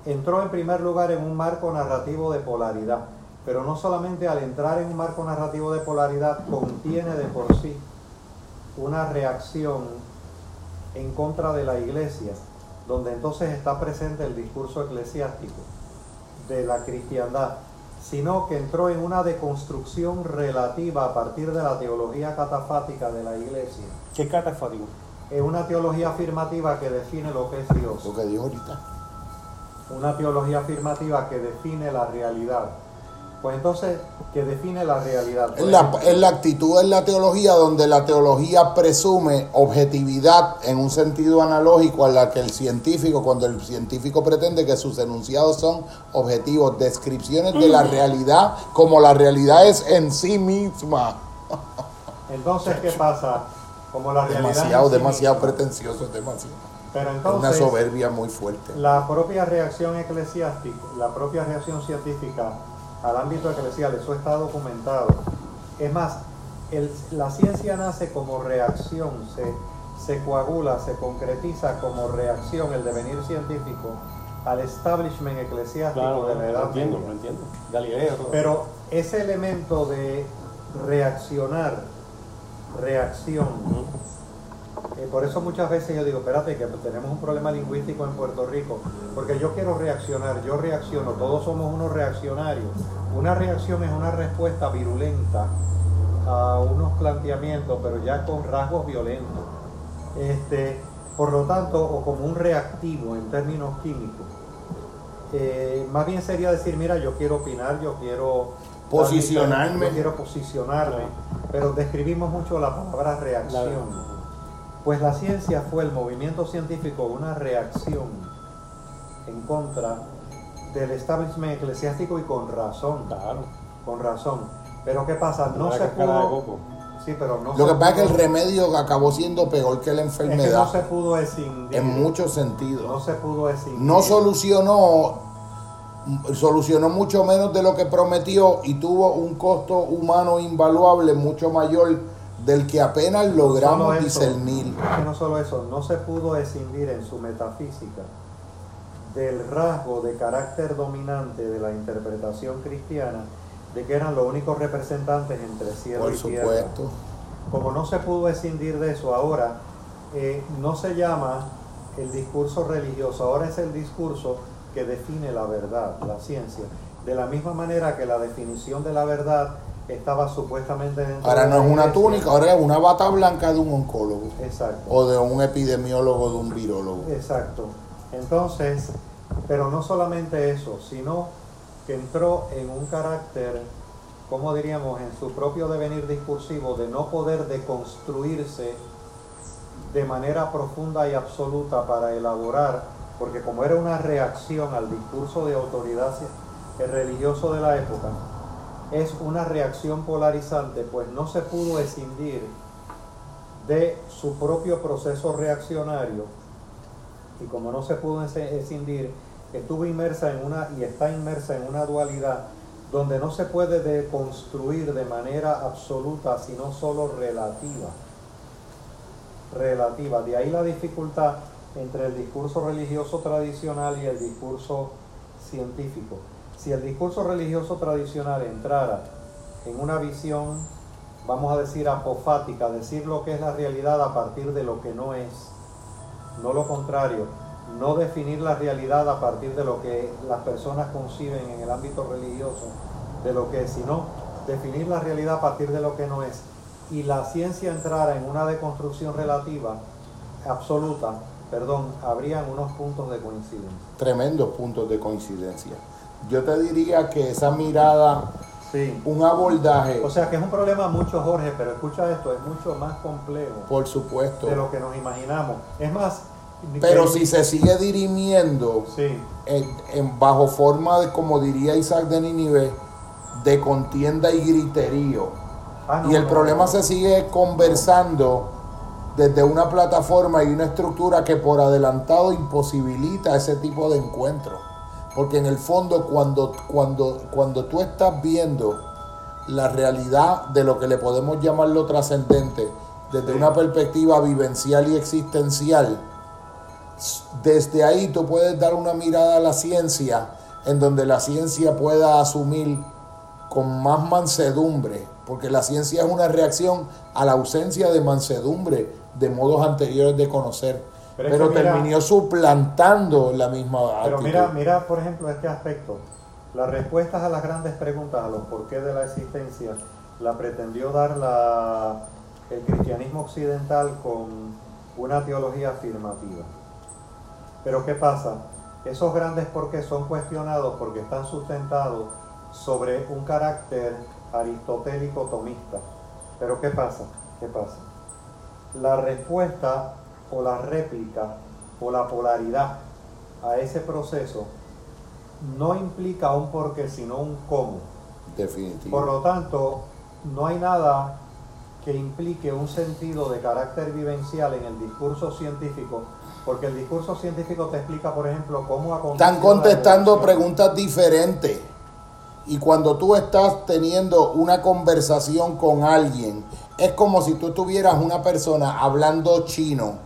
entró en primer lugar en un marco narrativo de polaridad, pero no solamente al entrar en un marco narrativo de polaridad contiene de por sí una reacción en contra de la iglesia, donde entonces está presente el discurso eclesiástico de la cristiandad, sino que entró en una deconstrucción relativa a partir de la teología catafática de la iglesia, ¿Qué es catafático? en una teología afirmativa que define lo que es Dios Lo que dijo ahorita. una teología afirmativa que define la realidad. Pues entonces, que define la realidad. Es la, es la actitud en la teología donde la teología presume objetividad en un sentido analógico a la que el científico, cuando el científico pretende que sus enunciados son objetivos, descripciones de la realidad como la realidad es en sí misma. Entonces, ¿qué pasa? Como la realidad. Demasiado, en sí demasiado misma. pretencioso, es demasiado. Pero Es una entonces, soberbia muy fuerte. la propia reacción eclesiástica, la propia reacción científica al ámbito eclesial, eso está documentado. Es más, el- la ciencia nace como reacción, se, se coagula, se concretiza como reacción, el devenir científico, al establishment eclesiástico Claro, de la lo Edad entiendo, Media. lo entiendo. Galileo. Pero ese elemento de reaccionar, reacción. Por eso muchas veces yo digo, espérate, que tenemos un problema lingüístico en Puerto Rico, porque yo quiero reaccionar, yo reacciono, todos somos unos reaccionarios. Una reacción es una respuesta virulenta a unos planteamientos, pero ya con rasgos violentos. Este, por lo tanto, o como un reactivo en términos químicos. Eh, más bien sería decir, mira, yo quiero opinar, yo quiero Posicionarme. yo quiero posicionarme, pero describimos mucho la palabra La- reacción. Pues la ciencia fue el movimiento científico, una reacción en contra del establishment eclesiástico y con razón, Claro. con razón. Pero ¿qué pasa? No se pudo. Sí, pero no Lo que pasa es que el remedio acabó siendo peor que la es que no enfermedad se pudo escindir. en muchos sentidos. No se pudo escindir. no solucionó solucionó mucho menos de lo que prometió y tuvo un costo humano invaluable mucho mayor del que apenas logramos solo eso, discernir. no solo eso, no se pudo escindir en su metafísica del rasgo de carácter dominante de la interpretación cristiana de que eran los únicos representantes entre cielo Por y tierra. supuesto. Como no se pudo escindir de eso, ahora eh, no se llama el discurso religioso, ahora es el discurso que define la verdad, la ciencia. De la misma manera que la definición de la verdad estaba supuestamente dentro Ahora de no es una túnica, ahora es una bata blanca de un oncólogo Exacto. o de un epidemiólogo, de un virólogo. Exacto. Entonces, pero no solamente eso, sino que entró en un carácter como diríamos, en su propio devenir discursivo de no poder deconstruirse de manera profunda y absoluta para elaborar, porque como era una reacción al discurso de autoridad religioso de la época, es una reacción polarizante, pues no se pudo escindir de su propio proceso reaccionario y como no se pudo escindir, estuvo inmersa en una y está inmersa en una dualidad donde no se puede deconstruir de manera absoluta, sino solo relativa. Relativa. De ahí la dificultad entre el discurso religioso tradicional y el discurso científico. Si el discurso religioso tradicional entrara en una visión, vamos a decir, apofática, decir lo que es la realidad a partir de lo que no es, no lo contrario, no definir la realidad a partir de lo que las personas conciben en el ámbito religioso, de lo que es, sino definir la realidad a partir de lo que no es. Y la ciencia entrara en una deconstrucción relativa, absoluta, perdón, habrían unos puntos de coincidencia. Tremendos puntos de coincidencia. Yo te diría que esa mirada, sí. un abordaje... O sea que es un problema mucho, Jorge, pero escucha esto, es mucho más complejo. Por supuesto. De lo que nos imaginamos. Es más, pero si se sigue dirimiendo en, bajo forma de, como diría Isaac de Ninive, de contienda y griterío, ah, y el problema se sigue conversando desde una plataforma y una estructura que por adelantado imposibilita ese tipo de encuentro. Porque en el fondo cuando, cuando, cuando tú estás viendo la realidad de lo que le podemos llamar lo trascendente desde una perspectiva vivencial y existencial, desde ahí tú puedes dar una mirada a la ciencia en donde la ciencia pueda asumir con más mansedumbre, porque la ciencia es una reacción a la ausencia de mansedumbre de modos anteriores de conocer, pero, terminó suplantando la misma Pero mira, mira, por ejemplo, este aspecto. Las respuestas a las grandes preguntas, a los porqués de la existencia, la pretendió dar la, el cristianismo occidental con una teología afirmativa. Pero ¿qué pasa? Esos grandes porqués son cuestionados porque están sustentados sobre un carácter aristotélico tomista. Pero ¿qué pasa? ¿Qué pasa? La respuesta o la réplica o la polaridad a ese proceso no implica un porqué, sino un cómo. Definitivo. Por lo tanto, no hay nada que implique un sentido de carácter vivencial en el discurso científico porque el discurso científico te explica, por ejemplo, cómo Están contestando preguntas diferentes. Y cuando tú estás teniendo una conversación con alguien, es como si tú tuvieras una persona hablando chino,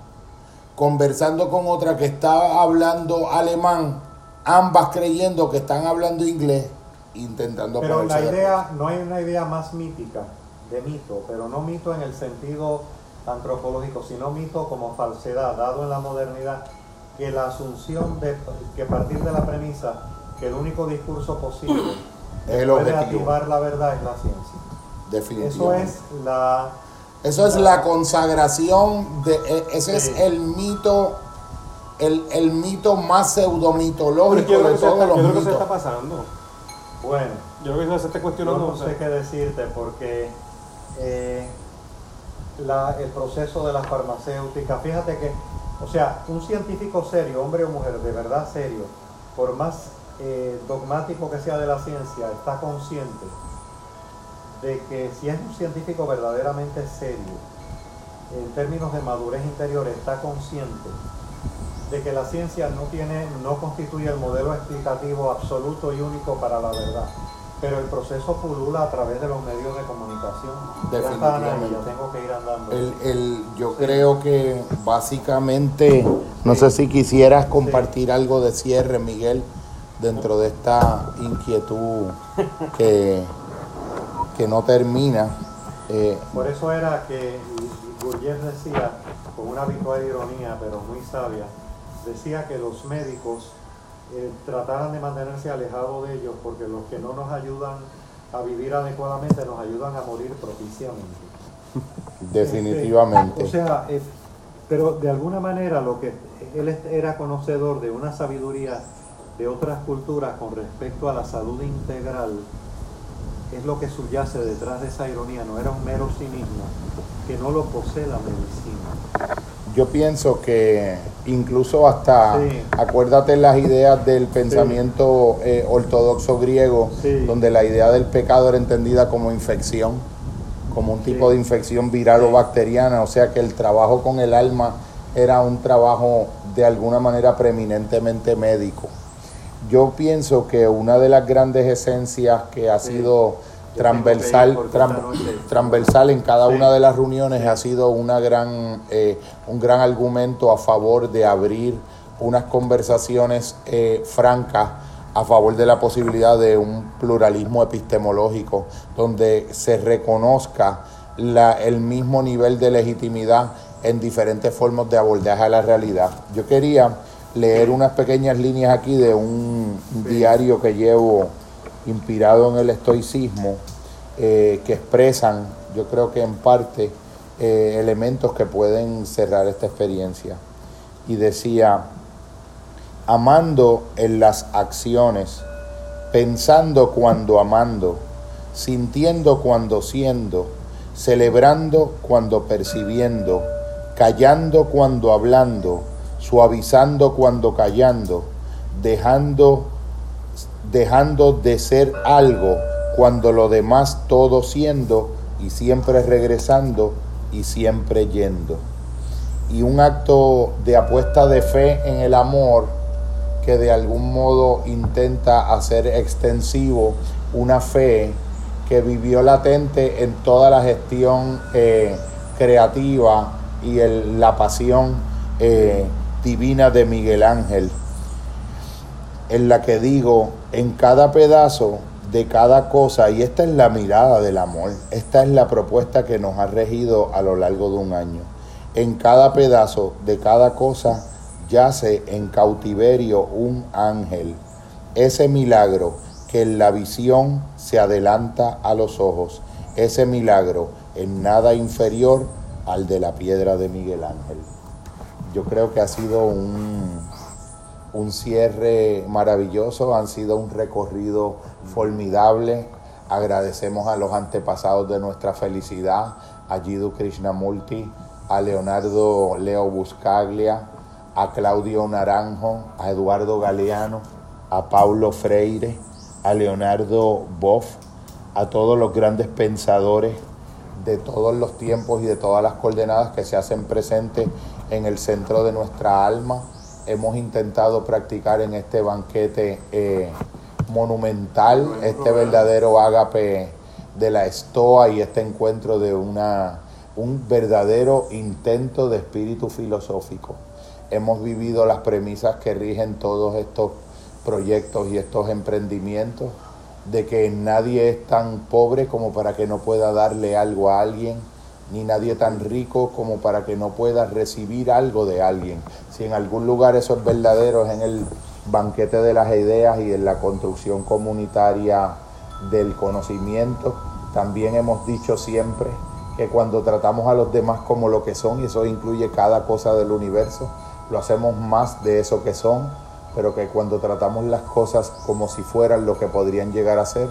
conversando con otra que está hablando alemán, ambas creyendo que están hablando inglés, intentando Pero la idea, no hay una idea más mítica de mito, pero no mito en el sentido antropológico, sino mito como falsedad, dado en la modernidad, que la asunción de que partir de la premisa que el único discurso posible es puede activar la verdad es la ciencia. Definitivamente. Eso es la eso es la, consagración de e, ese es el mito el, el mito más pseudomitológico de todos los yo creo que se está pasando. Bueno, yo creo que se está cuestionando. no sé qué decirte porque eh, el proceso de la farmacéutica. Fíjate que, o sea, un científico serio, hombre o mujer, de verdad serio, por más eh, dogmático que sea de la ciencia, está consciente de que si es un científico verdaderamente serio, en términos de madurez interior, está consciente de que la ciencia no tiene, no constituye el modelo explicativo absoluto y único para la verdad pero el proceso pulula a través de los medios de comunicación. Definitivamente. Ya tengo que ir andando. El, el, yo creo que básicamente, no sé si quisieras compartir algo de cierre, Miguel, dentro de esta inquietud que, que no termina. Eh, Por eso era que Gurgés decía, con una habitual ironía, pero muy sabia, decía que los médicos eh, trataran de mantenerse alejados de ellos porque los que no nos ayudan a vivir adecuadamente nos ayudan a morir propiciamente. Definitivamente. o sea, eh, pero de alguna manera lo que él era conocedor de una sabiduría de otras culturas con respecto a la salud integral es lo que subyace detrás de esa ironía, no era un mero cinismo, que no lo posee la medicina. Yo pienso que incluso hasta, acuérdate las ideas del pensamiento eh, ortodoxo griego, donde la idea del pecado era entendida como infección, como un tipo de infección viral o bacteriana, o sea que el trabajo con el alma era un trabajo de alguna manera preeminentemente médico. Yo pienso que una de las grandes esencias que ha sido transversal, transversal en cada una de las reuniones ha sido una gran, eh, un gran argumento a favor de abrir unas conversaciones eh, francas a favor de la posibilidad de un pluralismo epistemológico donde se reconozca la, el mismo nivel de legitimidad en diferentes formas de abordaje a la realidad. Yo quería leer unas pequeñas líneas aquí de un diario que llevo inspirado en el estoicismo, eh, que expresan, yo creo que en parte, eh, elementos que pueden cerrar esta experiencia. Y decía, amando en las acciones, pensando cuando amando, sintiendo cuando siendo, celebrando cuando percibiendo, callando cuando hablando, suavizando cuando callando, dejando dejando de ser algo cuando lo demás todo siendo y siempre regresando y siempre yendo. Y un acto de apuesta de fe en el amor que de algún modo intenta hacer extensivo una fe que vivió latente en toda la gestión eh, creativa y la pasión eh, divina de Miguel Ángel, en la que digo, en cada pedazo de cada cosa, y esta es la mirada del amor, esta es la propuesta que nos ha regido a lo largo de un año. En cada pedazo de cada cosa yace en cautiverio un ángel, ese milagro que en la visión se adelanta a los ojos, ese milagro en nada inferior al de la piedra de Miguel Ángel. Yo creo que ha sido un, un cierre maravilloso, han sido un recorrido formidable. Agradecemos a los antepasados de nuestra felicidad, a Jiddu Krishnamurti, a Leonardo Leo Buscaglia, a Claudio Naranjo, a Eduardo Galeano, a Paulo Freire, a Leonardo Boff, a todos los grandes pensadores de todos los tiempos y de todas las coordenadas que se hacen presentes en el centro de nuestra alma hemos intentado practicar en este banquete eh, monumental, este verdadero ágape de la estoa y este encuentro de una, un verdadero intento de espíritu filosófico. Hemos vivido las premisas que rigen todos estos proyectos y estos emprendimientos, de que nadie es tan pobre como para que no pueda darle algo a alguien, ni nadie tan rico como para que no pueda recibir algo de alguien. Si en algún lugar eso es verdadero, es en el banquete de las ideas y en la construcción comunitaria del conocimiento. También hemos dicho siempre que cuando tratamos a los demás como lo que son, y eso incluye cada cosa del universo, lo hacemos más de eso que son, pero que cuando tratamos las cosas como si fueran lo que podrían llegar a ser,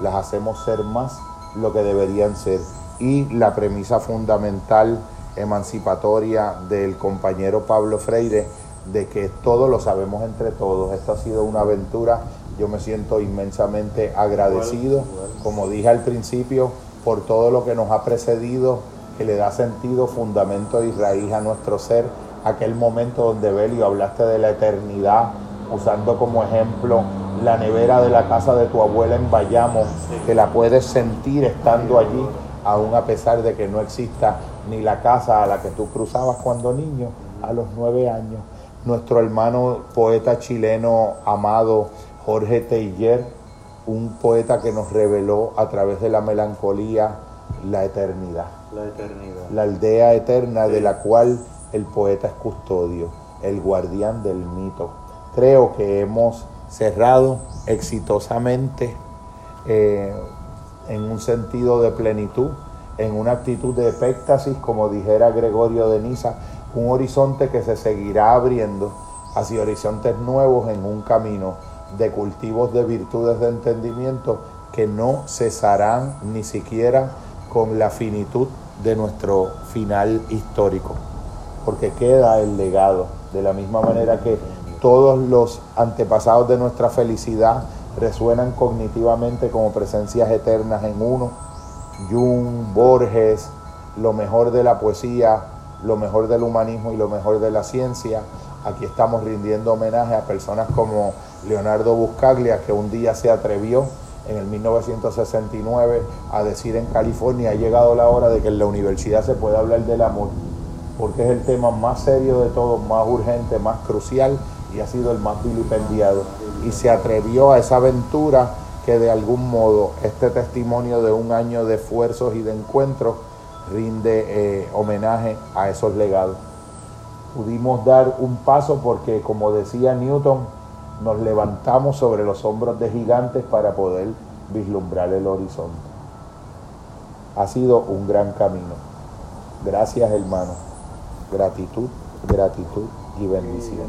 las hacemos ser más lo que deberían ser y la premisa fundamental emancipatoria del compañero Pablo Freire de que todo lo sabemos entre todos. Esto ha sido una aventura, yo me siento inmensamente agradecido, como dije al principio, por todo lo que nos ha precedido, que le da sentido, fundamento y raíz a nuestro ser. Aquel momento donde Belio hablaste de la eternidad, usando como ejemplo la nevera de la casa de tu abuela en Bayamo, que la puedes sentir estando allí aún a pesar de que no exista ni la casa a la que tú cruzabas cuando niño, a los nueve años. Nuestro hermano poeta chileno amado Jorge Teiller, un poeta que nos reveló a través de la melancolía la eternidad. La eternidad. La aldea eterna de la cual el poeta es custodio, el guardián del mito. Creo que hemos cerrado exitosamente eh, en un sentido de plenitud, en una actitud de epéctasis, como dijera Gregorio de Niza, un horizonte que se seguirá abriendo hacia horizontes nuevos en un camino de cultivos de virtudes de entendimiento que no cesarán ni siquiera con la finitud de nuestro final histórico, porque queda el legado, de la misma manera que todos los antepasados de nuestra felicidad resuenan cognitivamente como presencias eternas en uno. Jung, Borges, lo mejor de la poesía, lo mejor del humanismo y lo mejor de la ciencia. Aquí estamos rindiendo homenaje a personas como Leonardo Buscaglia, que un día se atrevió en el 1969 a decir en California ha llegado la hora de que en la universidad se pueda hablar del amor, porque es el tema más serio de todos, más urgente, más crucial y ha sido el más vilipendiado. Y se atrevió a esa aventura que de algún modo este testimonio de un año de esfuerzos y de encuentros rinde eh, homenaje a esos legados. Pudimos dar un paso porque, como decía Newton, nos levantamos sobre los hombros de gigantes para poder vislumbrar el horizonte. Ha sido un gran camino. Gracias, hermano. Gratitud, gratitud y bendición.